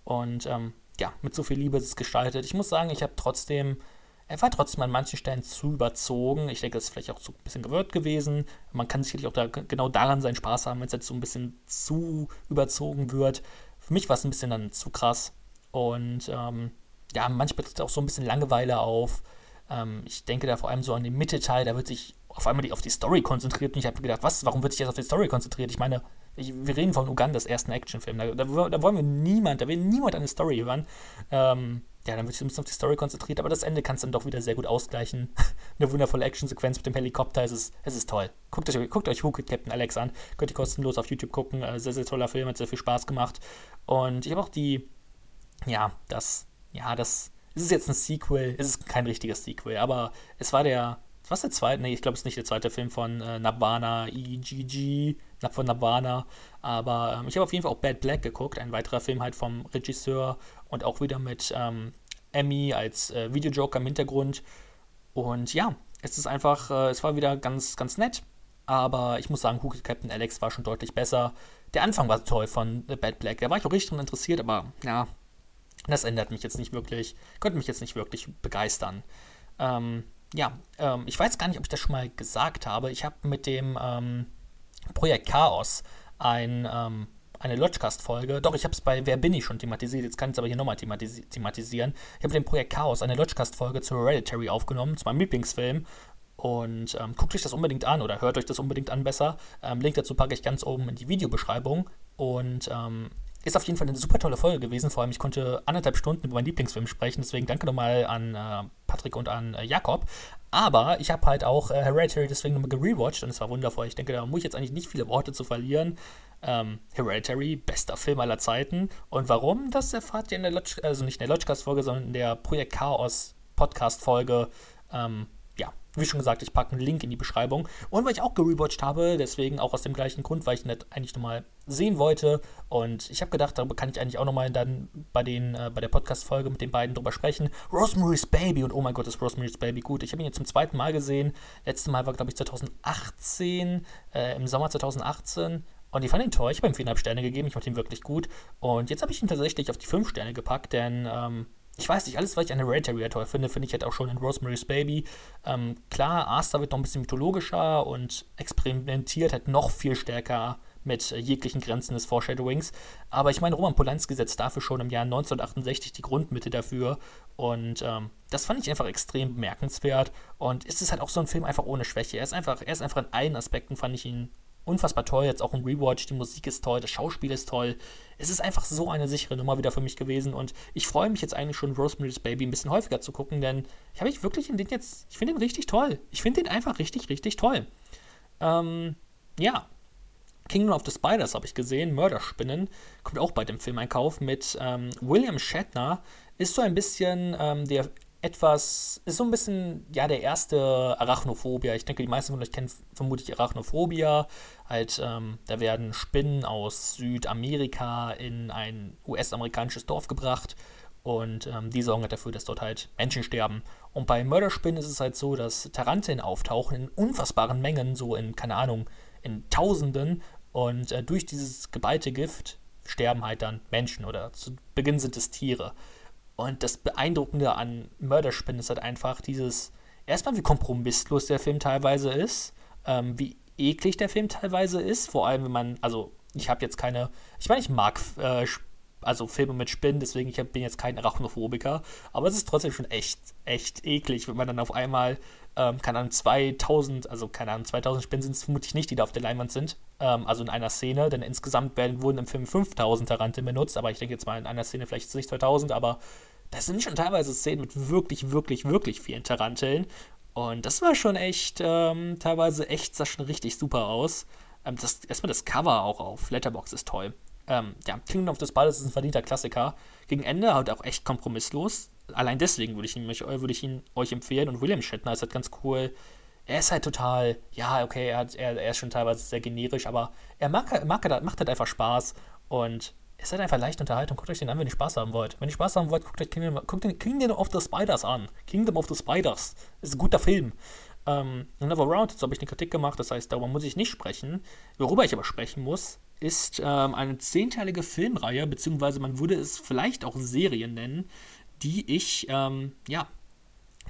Und ähm, ja, mit so viel Liebe ist es gestaltet. Ich muss sagen, ich habe trotzdem er war trotzdem an manchen Stellen zu überzogen. Ich denke, das ist vielleicht auch so ein bisschen gewirrt gewesen. Man kann sicherlich auch da, genau daran seinen Spaß haben, wenn es jetzt so ein bisschen zu überzogen wird. Für mich war es ein bisschen dann zu krass. Und ähm, ja, manchmal tritt auch so ein bisschen Langeweile auf. Ähm, ich denke da vor allem so an den Mittelteil, da wird sich auf einmal die, auf die Story konzentriert. Und ich habe gedacht, was, warum wird sich jetzt auf die Story konzentriert? Ich meine, ich, wir reden von Ugandas ersten Actionfilm. Da, da, da, wollen wir niemand, da will niemand eine Story hören. Ähm, ja, dann wird sich ein bisschen auf die Story konzentriert, aber das Ende kannst du dann doch wieder sehr gut ausgleichen. Eine wundervolle Actionsequenz mit dem Helikopter, es ist, es ist toll. Guckt euch, guckt euch Who Captain Alex an, könnt ihr kostenlos auf YouTube gucken, äh, sehr, sehr toller Film, hat sehr viel Spaß gemacht. Und ich habe auch die, ja, das, ja, das, es ist jetzt ein Sequel, es ist kein richtiges Sequel, aber es war der, was der zweite, nee, ich glaube, es ist nicht der zweite Film von äh, Nabana EGG, von Nabana, aber ähm, ich habe auf jeden Fall auch Bad Black geguckt, ein weiterer Film halt vom Regisseur und auch wieder mit ähm, Emmy als äh, Videojoker im Hintergrund. Und ja, es ist einfach, äh, es war wieder ganz, ganz nett. Aber ich muss sagen, Who Captain Alex war schon deutlich besser. Der Anfang war toll von The Bad Black. Da war ich auch richtig dran interessiert, aber ja, das ändert mich jetzt nicht wirklich, könnte mich jetzt nicht wirklich begeistern. Ähm, ja, ähm, ich weiß gar nicht, ob ich das schon mal gesagt habe. Ich habe mit dem ähm, Projekt Chaos ein ähm, eine Lodgecast-Folge. Doch, ich habe es bei Wer bin ich schon thematisiert. Jetzt kann ich es aber hier nochmal thematis thematisieren. Ich habe dem Projekt Chaos eine Lodgecast-Folge zu Hereditary aufgenommen, zu meinem Lieblingsfilm. Und ähm, guckt euch das unbedingt an oder hört euch das unbedingt an besser. Ähm, Link dazu packe ich ganz oben in die Videobeschreibung. Und ähm, ist auf jeden Fall eine super tolle Folge gewesen. Vor allem, ich konnte anderthalb Stunden über meinen Lieblingsfilm sprechen. Deswegen danke nochmal an äh, Patrick und an äh, Jakob. Aber ich habe halt auch äh, Hereditary deswegen nochmal gerewatcht und es war wundervoll. Ich denke, da muss ich jetzt eigentlich nicht viele Worte zu verlieren. Ähm, Hereditary, bester Film aller Zeiten. Und warum, das erfahrt ihr in der Lodge, also nicht in der Lodgecast-Folge, sondern in der Projekt Chaos Podcast-Folge. Ähm, wie schon gesagt, ich packe einen Link in die Beschreibung. Und weil ich auch gerewatcht habe, deswegen auch aus dem gleichen Grund, weil ich nicht eigentlich nochmal sehen wollte. Und ich habe gedacht, darüber kann ich eigentlich auch nochmal dann bei, den, äh, bei der Podcast-Folge mit den beiden drüber sprechen. Rosemary's Baby und oh mein Gott, ist Rosemary's Baby gut. Ich habe ihn jetzt zum zweiten Mal gesehen. Letztes Mal war, glaube ich, 2018, äh, im Sommer 2018. Und ich fand ihn toll. Ich habe ihm viereinhalb Sterne gegeben. Ich fand ihn wirklich gut. Und jetzt habe ich ihn tatsächlich auf die fünf Sterne gepackt, denn ähm, ich weiß nicht, alles, was ich an Hereditary toll finde, finde ich halt auch schon in Rosemary's Baby. Ähm, klar, Arthur wird noch ein bisschen mythologischer und experimentiert halt noch viel stärker mit äh, jeglichen Grenzen des Foreshadowings. Aber ich meine, Roman Polanski setzt dafür schon im Jahr 1968 die Grundmitte dafür. Und ähm, das fand ich einfach extrem bemerkenswert. Und es ist halt auch so ein Film einfach ohne Schwäche. Er ist einfach, er ist einfach in allen Aspekten, fand ich ihn unfassbar toll. Jetzt auch im Rewatch, die Musik ist toll, das Schauspiel ist toll. Es ist einfach so eine sichere Nummer wieder für mich gewesen. Und ich freue mich jetzt eigentlich schon, Rosemary's Baby ein bisschen häufiger zu gucken, denn ich habe ich wirklich in den jetzt, ich finde den richtig toll. Ich finde den einfach richtig, richtig toll. Ähm, ja, Kingdom of the Spiders habe ich gesehen, Mörderspinnen, kommt auch bei dem Filmeinkauf mit ähm, William Shatner, ist so ein bisschen ähm, der etwas, ist so ein bisschen, ja, der erste Arachnophobia. Ich denke, die meisten von euch kennen vermutlich Arachnophobia. Halt, ähm, da werden Spinnen aus Südamerika in ein US-amerikanisches Dorf gebracht und ähm, die sorgen halt dafür, dass dort halt Menschen sterben. Und bei Mörderspinnen ist es halt so, dass Taranteln auftauchen in unfassbaren Mengen, so in, keine Ahnung, in Tausenden. Und äh, durch dieses geballte Gift sterben halt dann Menschen oder zu Beginn sind es Tiere. Und das Beeindruckende an Mörderspinnen ist halt einfach dieses, erstmal wie kompromisslos der Film teilweise ist, ähm, wie eklig der Film teilweise ist, vor allem wenn man, also ich habe jetzt keine, ich meine, ich mag äh, also Filme mit Spinnen, deswegen ich bin jetzt kein Arachnophobiker, aber es ist trotzdem schon echt, echt eklig, wenn man dann auf einmal, ähm, keine Ahnung, 2000, also keine Ahnung, 2000 Spinnen sind es vermutlich nicht, die da auf der Leinwand sind, ähm, also in einer Szene, denn insgesamt werden, wurden im Film 5000 Taranteln benutzt, aber ich denke jetzt mal in einer Szene vielleicht nicht 2000, aber das sind schon teilweise Szenen mit wirklich, wirklich, wirklich vielen Taranteln und das war schon echt, ähm, teilweise echt, sah schon richtig super aus. Ähm, das, erstmal das Cover auch auf Letterbox ist toll. Ähm, ja, Kingdom of the Spiders ist ein verdienter Klassiker. Gegen Ende halt auch echt kompromisslos. Allein deswegen würde ich, ihn, würde ich ihn euch empfehlen. Und William Shatner ist halt ganz cool. Er ist halt total, ja, okay, er, hat, er, er ist schon teilweise sehr generisch, aber er mag, mag, macht halt einfach Spaß. Und es ist halt einfach leicht Unterhaltung. Guckt euch den an, wenn ihr Spaß haben wollt. Wenn ihr Spaß haben wollt, guckt euch Kingdom, guckt den Kingdom of the Spiders an. Kingdom of the Spiders. Ist ein guter Film. Ähm, Never Round, jetzt habe ich eine Kritik gemacht, das heißt, darüber muss ich nicht sprechen. Worüber ich aber sprechen muss, ist ähm, eine zehnteilige Filmreihe, beziehungsweise man würde es vielleicht auch Serien nennen, die ich, ähm, ja,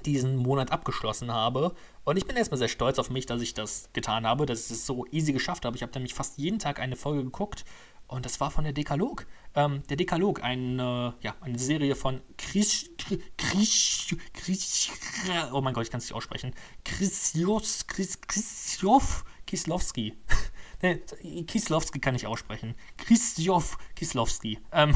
diesen Monat abgeschlossen habe. Und ich bin erstmal sehr stolz auf mich, dass ich das getan habe, dass ich es so easy geschafft habe. Ich habe nämlich fast jeden Tag eine Folge geguckt und das war von der Dekalog. Ähm, der Dekalog, eine, ja, eine Serie von Chris, Chris, Chris, oh mein Gott, ich kann es nicht aussprechen. Chrisjos, Chris, Chrisjof Kislowski. Kislowski kann ich aussprechen. Chrisjof Kislowski. Ähm,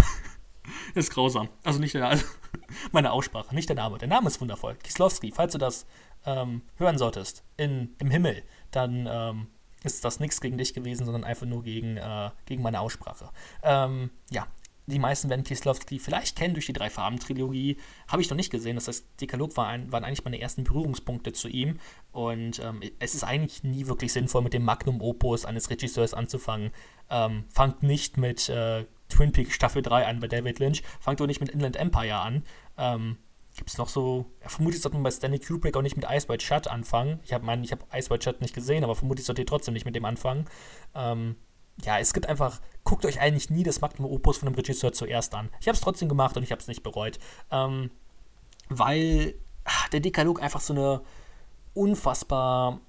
ist grausam. Also nicht der Name, also meine Aussprache, nicht der Name. Der Name ist wundervoll. Kislowski, falls du das ähm, hören solltest, in, im Himmel, dann ähm, ist das nichts gegen dich gewesen, sondern einfach nur gegen, äh, gegen meine Aussprache. Ähm, ja, die meisten werden Kieslowski vielleicht kennen durch die Drei-Farben-Trilogie. Habe ich noch nicht gesehen. Das heißt, Dekalog war ein, waren eigentlich meine ersten Berührungspunkte zu ihm. Und ähm, es ist eigentlich nie wirklich sinnvoll, mit dem Magnum Opus eines Regisseurs anzufangen. Ähm, fangt nicht mit äh, Twin Peaks Staffel 3 an bei David Lynch. Fangt auch nicht mit Inland Empire an. Ähm, Gibt es noch so, ja, vermutlich sollte man bei Stanley Kubrick auch nicht mit Ice White Shut anfangen. Ich habe meinen, ich habe Ice White Shut nicht gesehen, aber vermutlich sollte ihr trotzdem nicht mit dem anfangen. Ähm, ja, es gibt einfach, guckt euch eigentlich nie das Magnum Opus von dem Regisseur zuerst an. Ich habe es trotzdem gemacht und ich habe es nicht bereut. Ähm, weil ach, der Dekalog einfach so eine unfassbar,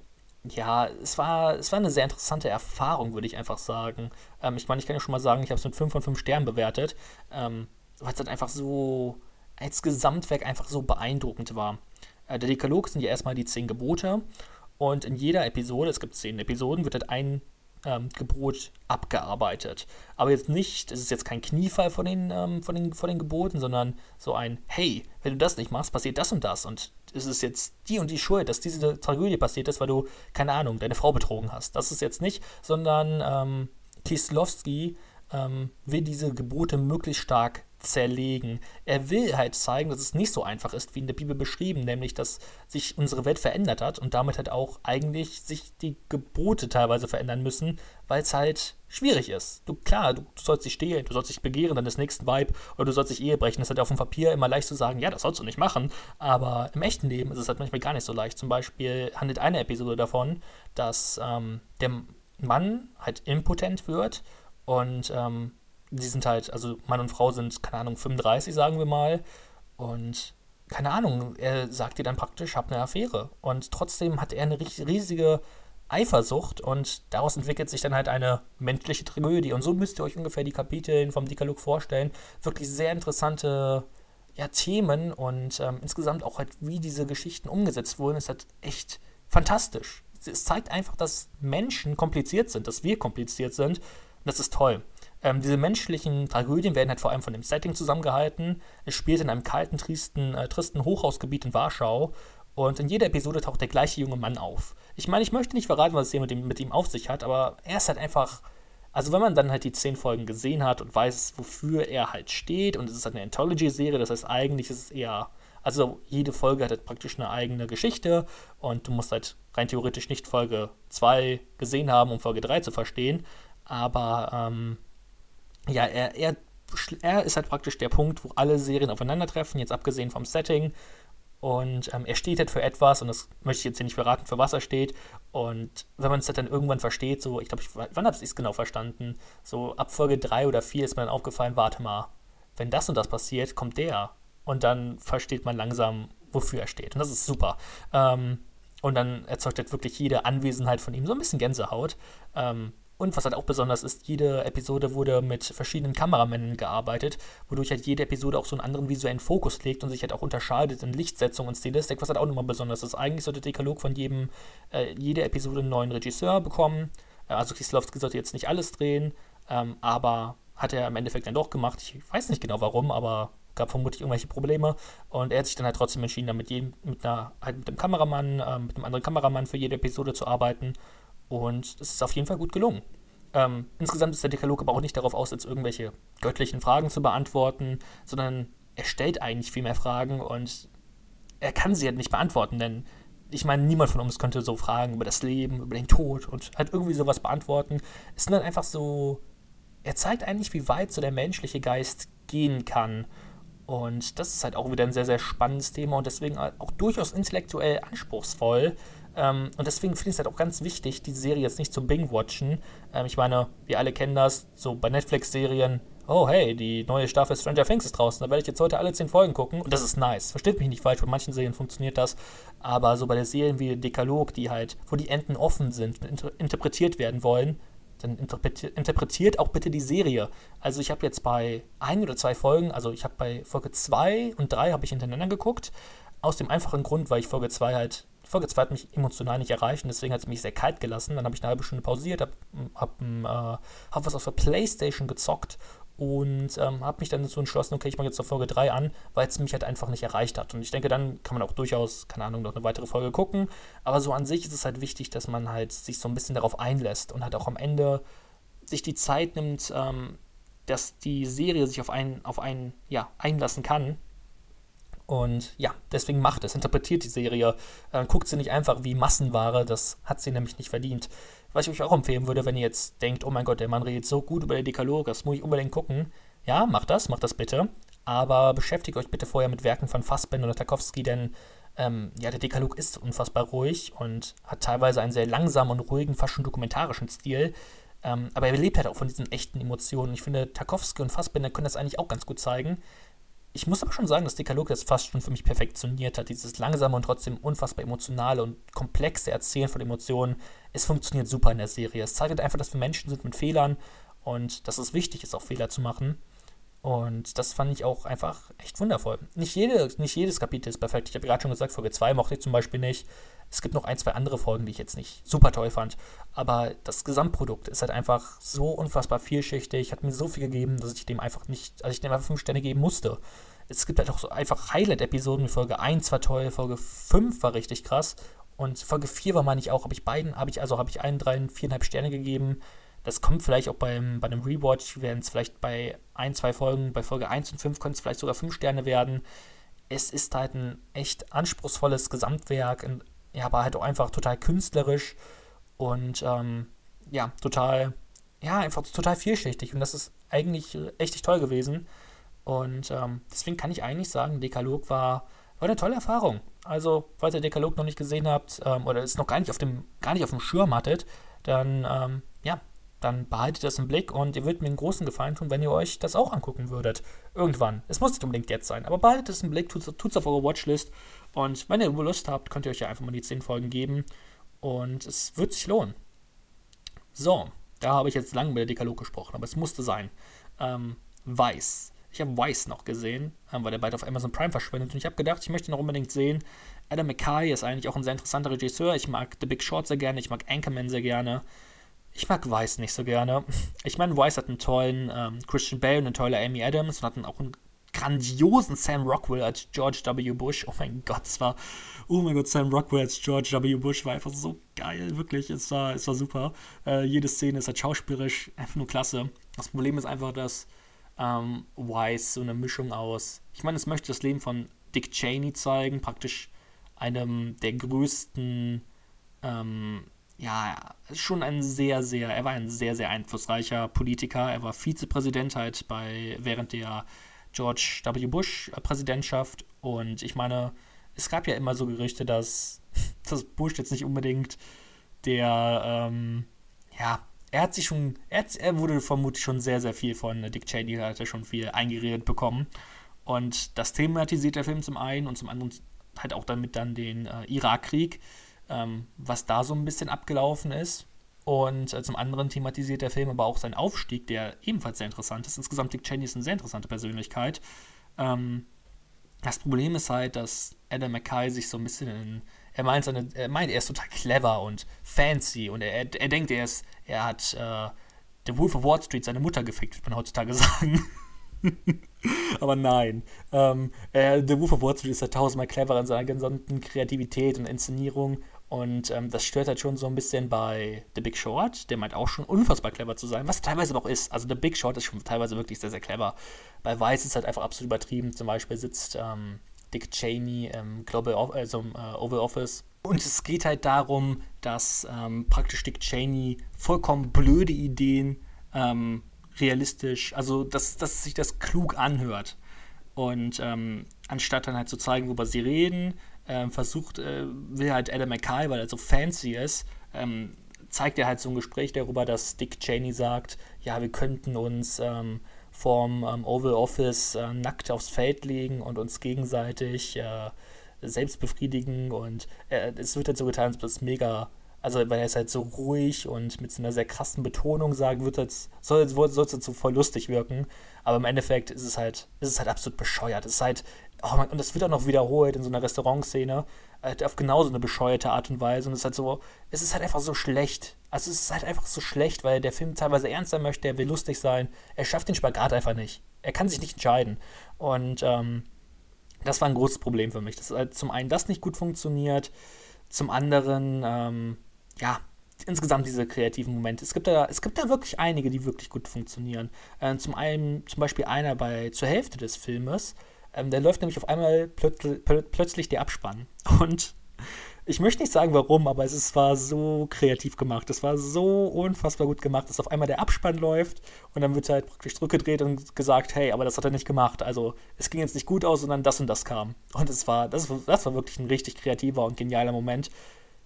ja, es war, es war eine sehr interessante Erfahrung, würde ich einfach sagen. Ähm, ich meine, ich kann ja schon mal sagen, ich habe es mit 5 von 5 Sternen bewertet, ähm, weil es halt einfach so, als Gesamtwerk einfach so beeindruckend war. Äh, der Dekalog sind ja erstmal die 10 Gebote und in jeder Episode, es gibt 10 Episoden, wird halt ein ähm, Gebot abgearbeitet. Aber jetzt nicht, es ist jetzt kein Kniefall von den, ähm, von, den, von den Geboten, sondern so ein, hey, wenn du das nicht machst, passiert das und das. Und es ist jetzt die und die Schuld, dass diese Tragödie passiert ist, weil du, keine Ahnung, deine Frau betrogen hast. Das ist jetzt nicht, sondern ähm, Kieslowski ähm, will diese Gebote möglichst stark zerlegen. Er will halt zeigen, dass es nicht so einfach ist, wie in der Bibel beschrieben, nämlich, dass sich unsere Welt verändert hat und damit halt auch eigentlich sich die Gebote teilweise verändern müssen, weil es halt schwierig ist. Du, klar, du, sollst dich stehlen, du sollst dich begehren dann des nächsten Weib oder du sollst dich Ehe brechen. Das ist halt auf dem Papier immer leicht zu sagen, ja, das sollst du nicht machen, aber im echten Leben ist es halt manchmal gar nicht so leicht. Zum Beispiel handelt eine Episode davon, dass ähm, der Mann halt impotent wird und ähm, die sind halt, also Mann und Frau sind, keine Ahnung, 35, sagen wir mal. Und keine Ahnung, er sagt dir dann praktisch, hab eine Affäre. Und trotzdem hat er eine riesige Eifersucht und daraus entwickelt sich dann halt eine menschliche Tragödie. Und so müsst ihr euch ungefähr die Kapitel vom Dikalog vorstellen. Wirklich sehr interessante ja, Themen und ähm, insgesamt auch halt, wie diese Geschichten umgesetzt wurden, ist halt echt fantastisch. Es zeigt einfach, dass Menschen kompliziert sind, dass wir kompliziert sind. Und das ist toll. Ähm, diese menschlichen Tragödien werden halt vor allem von dem Setting zusammengehalten. Es spielt in einem kalten, tristen, äh, tristen Hochhausgebiet in Warschau. Und in jeder Episode taucht der gleiche junge Mann auf. Ich meine, ich möchte nicht verraten, was es hier mit, dem, mit ihm auf sich hat, aber er ist halt einfach. Also, wenn man dann halt die zehn Folgen gesehen hat und weiß, wofür er halt steht, und es ist halt eine Anthology-Serie, das heißt, eigentlich ist es eher. Also, jede Folge hat halt praktisch eine eigene Geschichte und du musst halt rein theoretisch nicht Folge 2 gesehen haben, um Folge 3 zu verstehen. Aber, ähm, ja, er, er, er ist halt praktisch der Punkt, wo alle Serien aufeinandertreffen, jetzt abgesehen vom Setting. Und ähm, er steht halt für etwas, und das möchte ich jetzt hier nicht verraten, für was er steht. Und wenn man es halt dann irgendwann versteht, so, ich glaube, ich, wann habe ich es genau verstanden? So ab Folge 3 oder 4 ist mir dann aufgefallen, warte mal, wenn das und das passiert, kommt der. Und dann versteht man langsam, wofür er steht. Und das ist super. Ähm, und dann erzeugt halt wirklich jede Anwesenheit von ihm so ein bisschen Gänsehaut. Ähm, und was halt auch besonders ist, jede Episode wurde mit verschiedenen Kameramännern gearbeitet, wodurch halt jede Episode auch so einen anderen visuellen Fokus legt und sich halt auch unterscheidet in Lichtsetzung und Stilistik, was halt auch nochmal besonders ist. Eigentlich sollte Dekalog von jedem, äh, jede Episode einen neuen Regisseur bekommen. Äh, also Kieslowski sollte jetzt nicht alles drehen, ähm, aber hat er im Endeffekt dann doch gemacht. Ich weiß nicht genau warum, aber gab vermutlich irgendwelche Probleme. Und er hat sich dann halt trotzdem entschieden, dann mit, jedem, mit, einer, halt mit einem Kameramann, äh, mit einem anderen Kameramann für jede Episode zu arbeiten. Und es ist auf jeden Fall gut gelungen. Ähm, insgesamt ist der Dekalog aber auch nicht darauf aus, jetzt irgendwelche göttlichen Fragen zu beantworten, sondern er stellt eigentlich viel mehr Fragen und er kann sie halt nicht beantworten, denn ich meine, niemand von uns könnte so Fragen über das Leben, über den Tod und halt irgendwie sowas beantworten. Es sind dann einfach so, er zeigt eigentlich, wie weit so der menschliche Geist gehen kann. Und das ist halt auch wieder ein sehr, sehr spannendes Thema und deswegen auch durchaus intellektuell anspruchsvoll. Ähm, und deswegen finde ich es halt auch ganz wichtig, die Serie jetzt nicht zum Bing-Watchen. Ähm, ich meine, wir alle kennen das, so bei Netflix-Serien. Oh, hey, die neue Staffel Stranger Things ist draußen. Da werde ich jetzt heute alle zehn Folgen gucken. Und das ist nice. Versteht mich nicht falsch, bei manchen Serien funktioniert das. Aber so bei der Serien wie Dekalog, die halt, wo die Enden offen sind inter interpretiert werden wollen, dann interpretiert, interpretiert auch bitte die Serie. Also ich habe jetzt bei ein oder zwei Folgen, also ich habe bei Folge 2 und 3 habe ich hintereinander geguckt. Aus dem einfachen Grund, weil ich Folge 2 halt Folge 2 hat mich emotional nicht erreicht und deswegen hat es mich sehr kalt gelassen. Dann habe ich eine halbe Stunde pausiert, habe hab, äh, hab was auf der Playstation gezockt und ähm, habe mich dann dazu entschlossen, okay, ich mache jetzt zur Folge 3 an, weil es mich halt einfach nicht erreicht hat. Und ich denke, dann kann man auch durchaus, keine Ahnung, noch eine weitere Folge gucken. Aber so an sich ist es halt wichtig, dass man halt sich so ein bisschen darauf einlässt und halt auch am Ende sich die Zeit nimmt, ähm, dass die Serie sich auf einen, auf einen ja, einlassen kann und ja, deswegen macht es, interpretiert die Serie, äh, guckt sie nicht einfach wie Massenware, das hat sie nämlich nicht verdient. Was ich euch auch empfehlen würde, wenn ihr jetzt denkt, oh mein Gott, der Mann redet so gut über den Dekalog, das muss ich unbedingt gucken. Ja, macht das, macht das bitte. Aber beschäftigt euch bitte vorher mit Werken von Fassbinder oder Tarkovsky, denn ähm, ja, der Dekalog ist unfassbar ruhig und hat teilweise einen sehr langsamen und ruhigen, fast schon dokumentarischen Stil. Ähm, aber er lebt halt auch von diesen echten Emotionen. Ich finde, Tarkovsky und Fassbinder können das eigentlich auch ganz gut zeigen ich muss aber schon sagen, dass Dekalog das fast schon für mich perfektioniert hat. Dieses langsame und trotzdem unfassbar emotionale und komplexe Erzählen von Emotionen. Es funktioniert super in der Serie. Es zeigt halt einfach, dass wir Menschen sind mit Fehlern und dass es wichtig ist, auch Fehler zu machen. Und das fand ich auch einfach echt wundervoll. Nicht, jede, nicht jedes Kapitel ist perfekt. Ich habe gerade schon gesagt, Folge 2 mochte ich zum Beispiel nicht. Es gibt noch ein, zwei andere Folgen, die ich jetzt nicht super toll fand. Aber das Gesamtprodukt ist halt einfach so unfassbar vielschichtig, hat mir so viel gegeben, dass ich dem einfach nicht, also ich dem einfach fünf Sterne geben musste. Es gibt halt auch so einfach Highlight-Episoden. Folge 1 war toll, Folge 5 war richtig krass. Und Folge 4 war, meine ich, auch, habe ich beiden, habe ich, also habe ich einen, drei, viereinhalb Sterne gegeben. Das kommt vielleicht auch beim, bei einem Rewatch, werden es vielleicht bei ein, zwei Folgen, bei Folge 1 und 5 können es vielleicht sogar 5 Sterne werden. Es ist halt ein echt anspruchsvolles Gesamtwerk, ja, aber halt auch einfach total künstlerisch und ähm, ja, total, ja, einfach total vielschichtig. Und das ist eigentlich echt toll gewesen. Und ähm, deswegen kann ich eigentlich sagen, Dekalog war, war eine tolle Erfahrung. Also, falls ihr Dekalog noch nicht gesehen habt ähm, oder es noch gar nicht auf dem, gar nicht auf dem Schirm hattet, dann ähm, ja, dann behaltet das im Blick und ihr würdet mir einen großen Gefallen tun, wenn ihr euch das auch angucken würdet. Irgendwann. Es muss nicht unbedingt jetzt sein, aber behaltet es im Blick, tut es auf eure Watchlist und wenn ihr Lust habt, könnt ihr euch ja einfach mal die 10 Folgen geben Und es wird sich lohnen. So, da habe ich jetzt lange mit der Dekalog gesprochen, aber es musste sein. Ähm, Weiß. Ich habe Weiß noch gesehen, ähm, weil der bald auf Amazon Prime verschwindet. Und ich habe gedacht, ich möchte noch unbedingt sehen. Adam McKay ist eigentlich auch ein sehr interessanter Regisseur. Ich mag The Big Short sehr gerne, ich mag Anchorman sehr gerne. Ich mag Weiß nicht so gerne. Ich meine, Weiß hat einen tollen ähm, Christian Bale und eine tolle Amy Adams und hat auch einen grandiosen Sam Rockwell als George W. Bush. Oh mein Gott, es war, oh mein Gott, Sam Rockwell als George W. Bush war einfach so geil, wirklich. Es war, es war super. Äh, jede Szene ist halt schauspielerisch einfach nur klasse. Das Problem ist einfach, dass ähm, Wise so eine Mischung aus, ich meine, es möchte das Leben von Dick Cheney zeigen, praktisch einem der größten, ähm, ja, schon ein sehr, sehr, er war ein sehr, sehr einflussreicher Politiker. Er war Vizepräsident halt bei, während der George W. Bush Präsidentschaft. Und ich meine, es gab ja immer so Gerüchte, dass, dass Bush jetzt nicht unbedingt der, ähm, ja, er hat sich schon, er, hat, er, wurde vermutlich schon sehr, sehr viel von Dick Cheney, hat er schon viel eingeredet bekommen. Und das thematisiert der Film zum einen und zum anderen halt auch damit dann den äh, Irakkrieg, ähm, was da so ein bisschen abgelaufen ist. Und äh, zum anderen thematisiert der Film aber auch seinen Aufstieg, der ebenfalls sehr interessant ist. Insgesamt Dick Cheney ist eine sehr interessante Persönlichkeit. Ähm, das Problem ist halt, dass Adam McKay sich so ein bisschen in, er meint, seine, er meint, er ist total clever und fancy und er, er, er denkt, er ist, er hat äh, The Wolf of Wall Street seine Mutter gefickt, würde man heutzutage sagen. Aber nein. Ähm, äh, The Wolf of Wall Street ist ja tausendmal cleverer in seiner gesamten Kreativität und Inszenierung. Und ähm, das stört halt schon so ein bisschen bei The Big Short. Der meint auch schon unfassbar clever zu sein, was teilweise auch ist. Also The Big Short ist schon teilweise wirklich sehr, sehr clever. Bei Weiß ist es halt einfach absolut übertrieben. Zum Beispiel sitzt ähm, Dick Cheney im Global also im, äh, Oval Office. Und es geht halt darum, dass ähm, praktisch Dick Cheney vollkommen blöde Ideen ähm, realistisch, also dass, dass sich das klug anhört. Und ähm, anstatt dann halt zu zeigen, worüber sie reden, äh, versucht, äh, will halt Adam McKay, weil er so fancy ist, ähm, zeigt er halt so ein Gespräch darüber, dass Dick Cheney sagt, ja, wir könnten uns ähm, vorm ähm, Oval Office äh, nackt aufs Feld legen und uns gegenseitig äh, selbst befriedigen und äh, es wird halt so getan, als ob das mega also weil er es halt so ruhig und mit so einer sehr krassen Betonung sagt, wird es, soll, soll es so voll lustig wirken. Aber im Endeffekt ist es halt, ist es halt absolut bescheuert. Es ist halt, oh man, und das wird auch noch wiederholt in so einer Restaurantszene, halt auf genauso eine bescheuerte Art und Weise. Und es ist halt so, es ist halt einfach so schlecht. Also es ist halt einfach so schlecht, weil der Film teilweise ernst sein möchte, er will lustig sein. Er schafft den Spagat einfach nicht. Er kann sich nicht entscheiden. Und ähm, das war ein großes Problem für mich. Dass halt zum einen das nicht gut funktioniert, zum anderen, ähm, ja, insgesamt diese kreativen Momente. Es gibt da, es gibt da wirklich einige, die wirklich gut funktionieren. Äh, zum einen, zum Beispiel einer bei zur Hälfte des Filmes, ähm, da läuft nämlich auf einmal plötz plötzlich der Abspann. Und ich möchte nicht sagen warum, aber es ist, war so kreativ gemacht. Es war so unfassbar gut gemacht, dass auf einmal der Abspann läuft und dann wird halt praktisch zurückgedreht und gesagt, hey, aber das hat er nicht gemacht. Also es ging jetzt nicht gut aus, sondern das und das kam. Und es war, das, das war wirklich ein richtig kreativer und genialer Moment.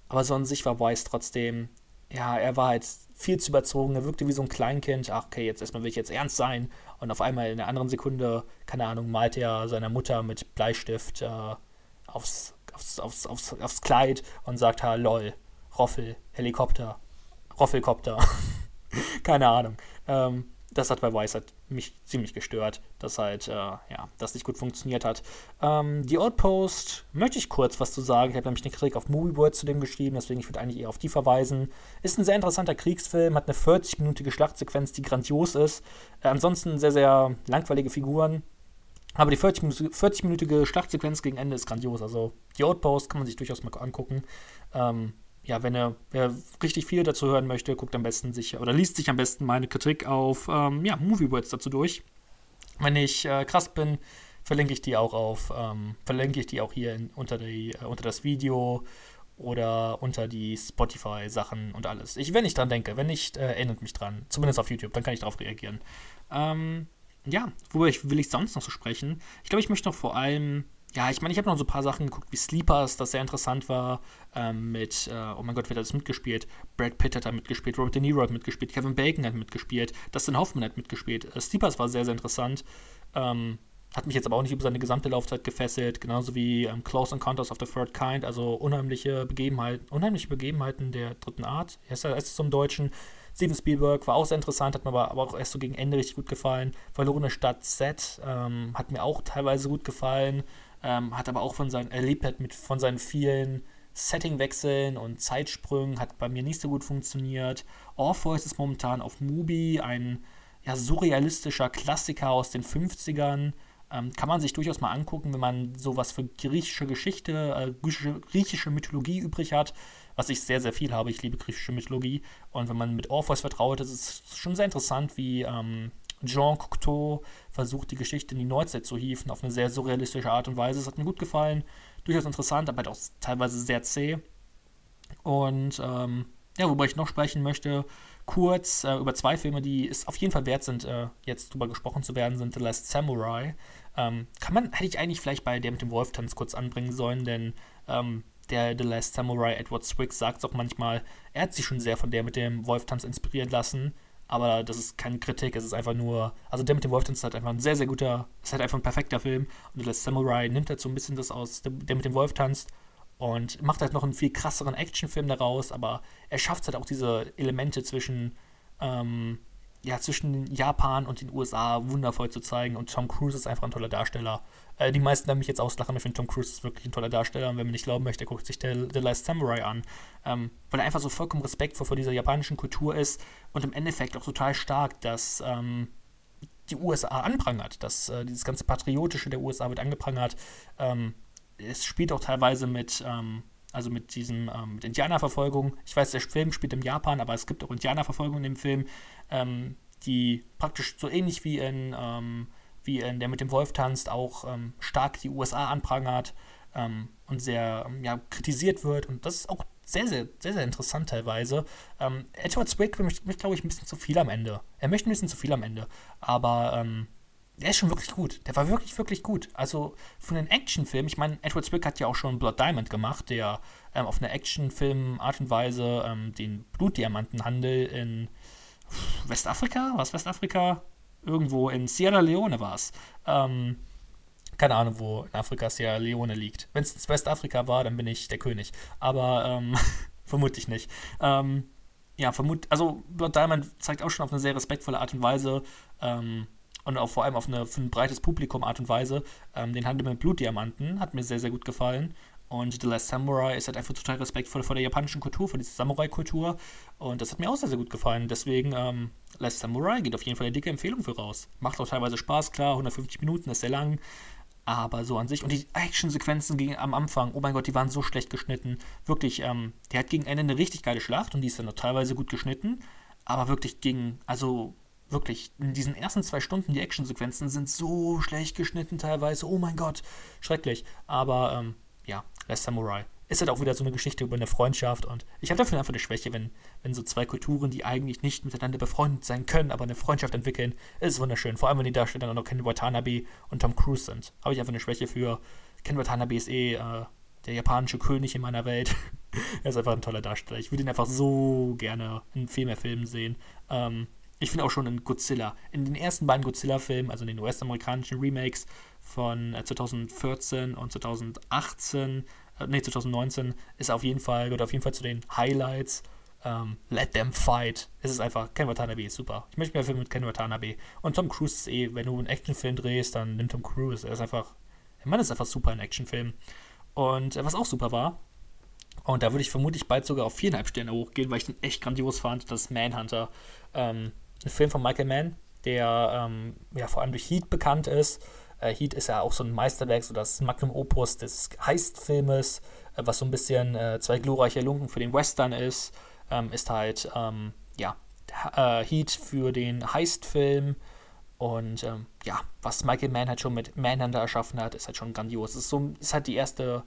Aber so an sich war Weiss trotzdem, ja, er war halt viel zu überzogen. Er wirkte wie so ein Kleinkind. Ach, okay, jetzt erstmal will ich jetzt ernst sein. Und auf einmal in einer anderen Sekunde, keine Ahnung, malt er seiner Mutter mit Bleistift äh, aufs, aufs, aufs, aufs, aufs Kleid und sagt, ha, lol, Roffel, Helikopter, Roffelkopter. keine Ahnung. Ähm, das hat bei Weiss halt mich ziemlich gestört, dass halt, äh, ja, das nicht gut funktioniert hat. Ähm, die Outpost, möchte ich kurz was zu sagen. Ich habe nämlich eine Kritik auf Movieworld zu dem geschrieben, deswegen ich würde eigentlich eher auf die verweisen. Ist ein sehr interessanter Kriegsfilm, hat eine 40-minütige Schlachtsequenz, die grandios ist. Äh, ansonsten sehr, sehr langweilige Figuren. Aber die 40-minütige Schlachtsequenz gegen Ende ist grandios. Also die Outpost kann man sich durchaus mal angucken. Ähm, ja, wenn er wer richtig viel dazu hören möchte, guckt am besten sich oder liest sich am besten meine Kritik auf ähm, ja, Moviewords dazu durch. Wenn ich äh, krass bin, verlinke ich die auch auf, ähm, verlinke ich die auch hier in, unter, die, äh, unter das Video oder unter die Spotify-Sachen und alles. Ich, wenn ich dran denke, wenn nicht, äh, erinnert mich dran. Zumindest auf YouTube, dann kann ich darauf reagieren. Ähm, ja, worüber ich, will ich sonst noch so sprechen? Ich glaube, ich möchte noch vor allem ja, ich meine, ich habe noch so ein paar Sachen geguckt, wie Sleepers, das sehr interessant war, ähm, mit, äh, oh mein Gott, wer hat das mitgespielt? Brad Pitt hat da mitgespielt, Robert De Niro hat mitgespielt, Kevin Bacon hat mitgespielt, Dustin Hoffman hat mitgespielt. Äh, Sleepers war sehr, sehr interessant. Ähm, hat mich jetzt aber auch nicht über seine gesamte Laufzeit gefesselt, genauso wie ähm, Close Encounters of the Third Kind, also unheimliche Begebenheiten, unheimliche Begebenheiten der dritten Art. Erst ist zum Deutschen. Steven Spielberg war auch sehr interessant, hat mir aber, aber auch erst so gegen Ende richtig gut gefallen. Verlorene Stadt Z ähm, hat mir auch teilweise gut gefallen, ähm, hat aber auch von seinen, erlebt hat mit von seinen vielen Settingwechseln und Zeitsprüngen, hat bei mir nicht so gut funktioniert. Orpheus ist momentan auf Mubi, ein ja, surrealistischer Klassiker aus den 50ern. Ähm, kann man sich durchaus mal angucken, wenn man sowas für griechische Geschichte, äh, griechische, griechische, Mythologie übrig hat, was ich sehr, sehr viel habe. Ich liebe griechische Mythologie. Und wenn man mit Orpheus vertraut ist, ist es schon sehr interessant, wie ähm, Jean Cocteau versucht, die Geschichte in die Neuzeit zu hieven, auf eine sehr surrealistische Art und Weise. Es hat mir gut gefallen. Durchaus interessant, aber halt auch teilweise sehr zäh. Und ähm, ja, worüber ich noch sprechen möchte, kurz äh, über zwei Filme, die es auf jeden Fall wert sind, äh, jetzt drüber gesprochen zu werden, sind The Last Samurai. Ähm, kann man, hätte ich eigentlich vielleicht bei der mit dem Wolf-Tanz kurz anbringen sollen, denn ähm, der The Last Samurai, Edward Swiggs, sagt es auch manchmal, er hat sich schon sehr von der mit dem Wolf-Tanz inspirieren lassen. Aber das ist keine Kritik, es ist einfach nur. Also der mit dem Wolf-Tanz ist halt einfach ein sehr, sehr guter, ist halt einfach ein perfekter Film. Und Last Samurai nimmt halt so ein bisschen das aus, der, der mit dem Wolf tanzt und macht halt noch einen viel krasseren Actionfilm daraus, aber er schafft halt auch diese Elemente zwischen, ähm, ja, zwischen Japan und den USA wundervoll zu zeigen und Tom Cruise ist einfach ein toller Darsteller. Äh, die meisten haben mich jetzt auslachen, ich finde Tom Cruise ist wirklich ein toller Darsteller und wenn man nicht glauben möchte, guckt sich der The Last Samurai an, ähm, weil er einfach so vollkommen respektvoll vor dieser japanischen Kultur ist und im Endeffekt auch total stark, dass ähm, die USA anprangert, dass äh, dieses ganze Patriotische der USA wird angeprangert. Ähm, es spielt auch teilweise mit, ähm, also mit diesem ähm, mit Indianerverfolgung. Ich weiß, der Film spielt in Japan, aber es gibt auch Indianerverfolgung in dem Film, ähm, die praktisch so ähnlich wie in, ähm, wie in der mit dem Wolf tanzt, auch ähm, stark die USA anprangert ähm, und sehr ja, kritisiert wird. Und das ist auch sehr, sehr, sehr, sehr interessant teilweise. Edward Swick möchte, glaube ich, ein bisschen zu viel am Ende. Er möchte ein bisschen zu viel am Ende. Aber der ist schon wirklich gut. Der war wirklich, wirklich gut. Also für einen Actionfilm, ich meine, Edward Zwick hat ja auch schon Blood Diamond gemacht, der ähm, auf eine Actionfilm-Art und Weise ähm, den Blutdiamantenhandel in Westafrika, was Westafrika? Irgendwo in Sierra Leone war es. Ähm, keine Ahnung, wo in Afrika Sierra Leone liegt. Wenn es Westafrika war, dann bin ich der König. Aber ähm, vermutlich nicht. Ähm, ja, vermut, also Blood Diamond zeigt auch schon auf eine sehr respektvolle Art und Weise, ähm, und auch vor allem auf eine, für ein breites Publikum Art und Weise. Ähm, den Handel mit Blutdiamanten hat mir sehr, sehr gut gefallen. Und The Last Samurai ist halt einfach total respektvoll vor der japanischen Kultur, vor dieser Samurai-Kultur. Und das hat mir auch sehr, sehr gut gefallen. Deswegen, ähm, Last Samurai geht auf jeden Fall eine dicke Empfehlung für raus. Macht auch teilweise Spaß, klar, 150 Minuten ist sehr lang. Aber so an sich. Und die Action-Sequenzen am Anfang, oh mein Gott, die waren so schlecht geschnitten. Wirklich, ähm, der hat gegen Ende eine richtig geile Schlacht und die ist dann auch teilweise gut geschnitten. Aber wirklich gegen, also wirklich, in diesen ersten zwei Stunden, die Actionsequenzen sind so schlecht geschnitten teilweise. Oh mein Gott, schrecklich. Aber ähm, Last Samurai ist halt auch wieder so eine Geschichte über eine Freundschaft und ich habe dafür einfach eine Schwäche, wenn, wenn so zwei Kulturen, die eigentlich nicht miteinander befreundet sein können, aber eine Freundschaft entwickeln, ist wunderschön. Vor allem, wenn die Darsteller dann auch noch Ken Watanabe und Tom Cruise sind. Habe ich einfach eine Schwäche für. Ken Watanabe ist eh äh, der japanische König in meiner Welt. er ist einfach ein toller Darsteller. Ich würde ihn einfach so gerne in viel mehr Filmen sehen. Ähm, ich finde auch schon in Godzilla, in den ersten beiden Godzilla-Filmen, also in den US-amerikanischen Remakes von 2014 äh, und 2018, äh, nee, 2019, ist auf jeden Fall, gehört auf jeden Fall zu den Highlights. Ähm, Let them fight. Es ist einfach, Ken Watanabe ist super. Ich möchte mehr Filme mit Ken Watanabe. Und Tom Cruise ist eh, wenn du einen Actionfilm drehst, dann nimm Tom Cruise. Er ist einfach, der Mann ist einfach super in Actionfilmen. Und äh, was auch super war, und da würde ich vermutlich bald sogar auf viereinhalb Sterne hochgehen, weil ich den echt grandios fand, das Manhunter. Ähm, ein Film von Michael Mann, der ähm, ja vor allem durch Heat bekannt ist. Äh, Heat ist ja auch so ein Meisterwerk, so das Magnum Opus des Heist-Filmes, äh, was so ein bisschen äh, zwei glorreiche Lunken für den Western ist, ähm, ist halt ähm, ja äh, Heat für den Heist-Film. Und ähm, ja, was Michael Mann halt schon mit Manhunter erschaffen hat, ist halt schon grandios. Es ist, so, ist halt die erste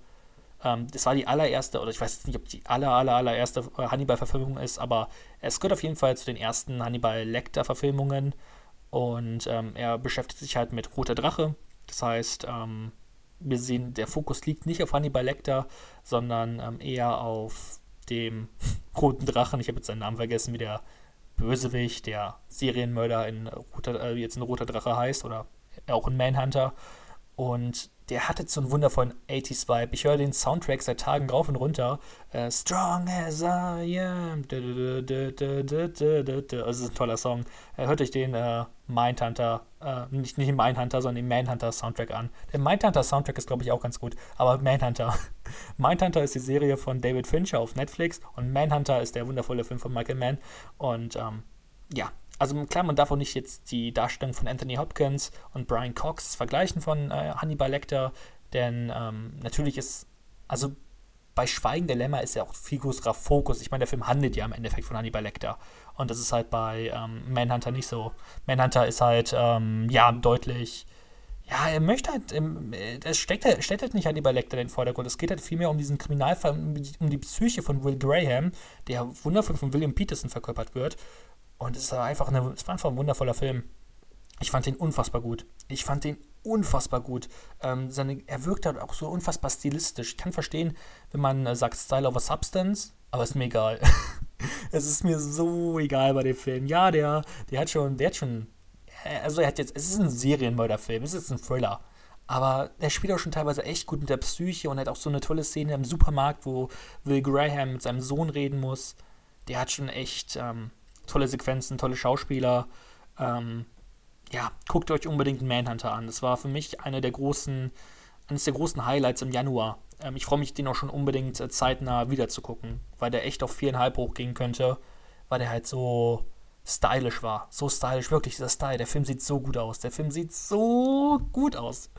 ähm, das war die allererste, oder ich weiß nicht, ob die aller, aller, allererste äh, Hannibal-Verfilmung ist, aber es gehört auf jeden Fall zu den ersten Hannibal-Lecter-Verfilmungen. Und ähm, er beschäftigt sich halt mit Roter Drache. Das heißt, ähm, wir sehen, der Fokus liegt nicht auf Hannibal Lecter, sondern ähm, eher auf dem Roten Drachen. Ich habe jetzt seinen Namen vergessen, wie der Bösewicht, der Serienmörder in Roter, äh, jetzt in Roter Drache heißt oder auch in Manhunter. Und der hatte so einen wundervollen 80s-Vibe. Ich höre den Soundtrack seit Tagen rauf und runter. Uh, Strong as I am. Das ist ein toller Song. Uh, hört euch den uh, Mindhunter, uh, nicht, nicht den Mindhunter, sondern den Manhunter Soundtrack an. Der Mindhunter Soundtrack ist, glaube ich, auch ganz gut. Aber Manhunter. Mindhunter ist die Serie von David Fincher auf Netflix und Manhunter ist der wundervolle Film von Michael Mann. Und ähm, ja, also klar, man darf auch nicht jetzt die Darstellung von Anthony Hopkins und Brian Cox vergleichen von äh, Hannibal Lecter, denn ähm, natürlich ist, also bei Schweigen der Lämmer ist ja auch viel größerer Fokus. Ich meine, der Film handelt ja im Endeffekt von Hannibal Lecter. Und das ist halt bei ähm, Manhunter nicht so. Manhunter ist halt, ähm, ja, deutlich. Ja, er möchte halt, es steckt, halt, halt nicht Hannibal Lecter in den Vordergrund. Es geht halt vielmehr um diesen Kriminalfall, um die Psyche von Will Graham, der wundervoll von William Peterson verkörpert wird. Und es war einfach, eine, es war einfach ein wundervoller Film. Ich fand den unfassbar gut. Ich fand den unfassbar gut. Ähm, seine, er wirkt halt auch so unfassbar stilistisch. Ich kann verstehen, wenn man äh, sagt Style over Substance, aber ist mir egal. es ist mir so egal bei dem Film. Ja, der, der hat schon, der hat schon, äh, also er hat jetzt, es ist ein Serienmörderfilm, es ist ein Thriller. Aber der spielt auch schon teilweise echt gut mit der Psyche und hat auch so eine tolle Szene im Supermarkt, wo Will Graham mit seinem Sohn reden muss. Der hat schon echt, ähm, tolle Sequenzen, tolle Schauspieler. Ähm, ja, guckt euch unbedingt Manhunter an. Das war für mich eine der großen, eines der großen Highlights im Januar. Ähm, ich freue mich, den auch schon unbedingt äh, zeitnah wieder zu gucken, weil der echt auf viereinhalb hochgehen könnte, weil der halt so stylisch war. So stylisch, wirklich dieser Style. Der Film sieht so gut aus. Der Film sieht so gut aus.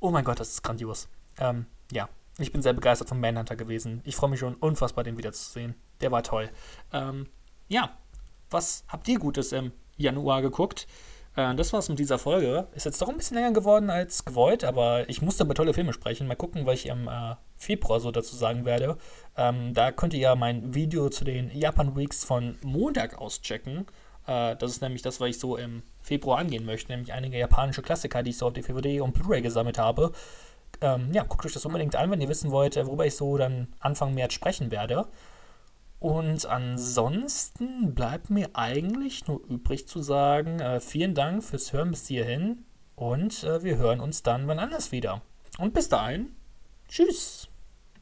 Oh mein Gott, das ist grandios. Ähm, ja, ich bin sehr begeistert von Manhunter gewesen. Ich freue mich schon unfassbar, den wiederzusehen. Der war toll. Ähm, ja, was habt ihr Gutes im Januar geguckt? Äh, das war's mit dieser Folge. Ist jetzt doch ein bisschen länger geworden als gewollt, aber ich musste über tolle Filme sprechen. Mal gucken, was ich im äh, Februar so dazu sagen werde. Ähm, da könnt ihr ja mein Video zu den Japan Weeks von Montag auschecken. Äh, das ist nämlich das, was ich so im Februar angehen möchte, nämlich einige japanische Klassiker, die ich so auf DVD und Blu-ray gesammelt habe. Ähm, ja, guckt euch das unbedingt an, wenn ihr wissen wollt, worüber ich so dann Anfang März sprechen werde. Und ansonsten bleibt mir eigentlich nur übrig zu sagen, äh, vielen Dank fürs Hören bis hierhin und äh, wir hören uns dann wann anders wieder. Und bis dahin, tschüss.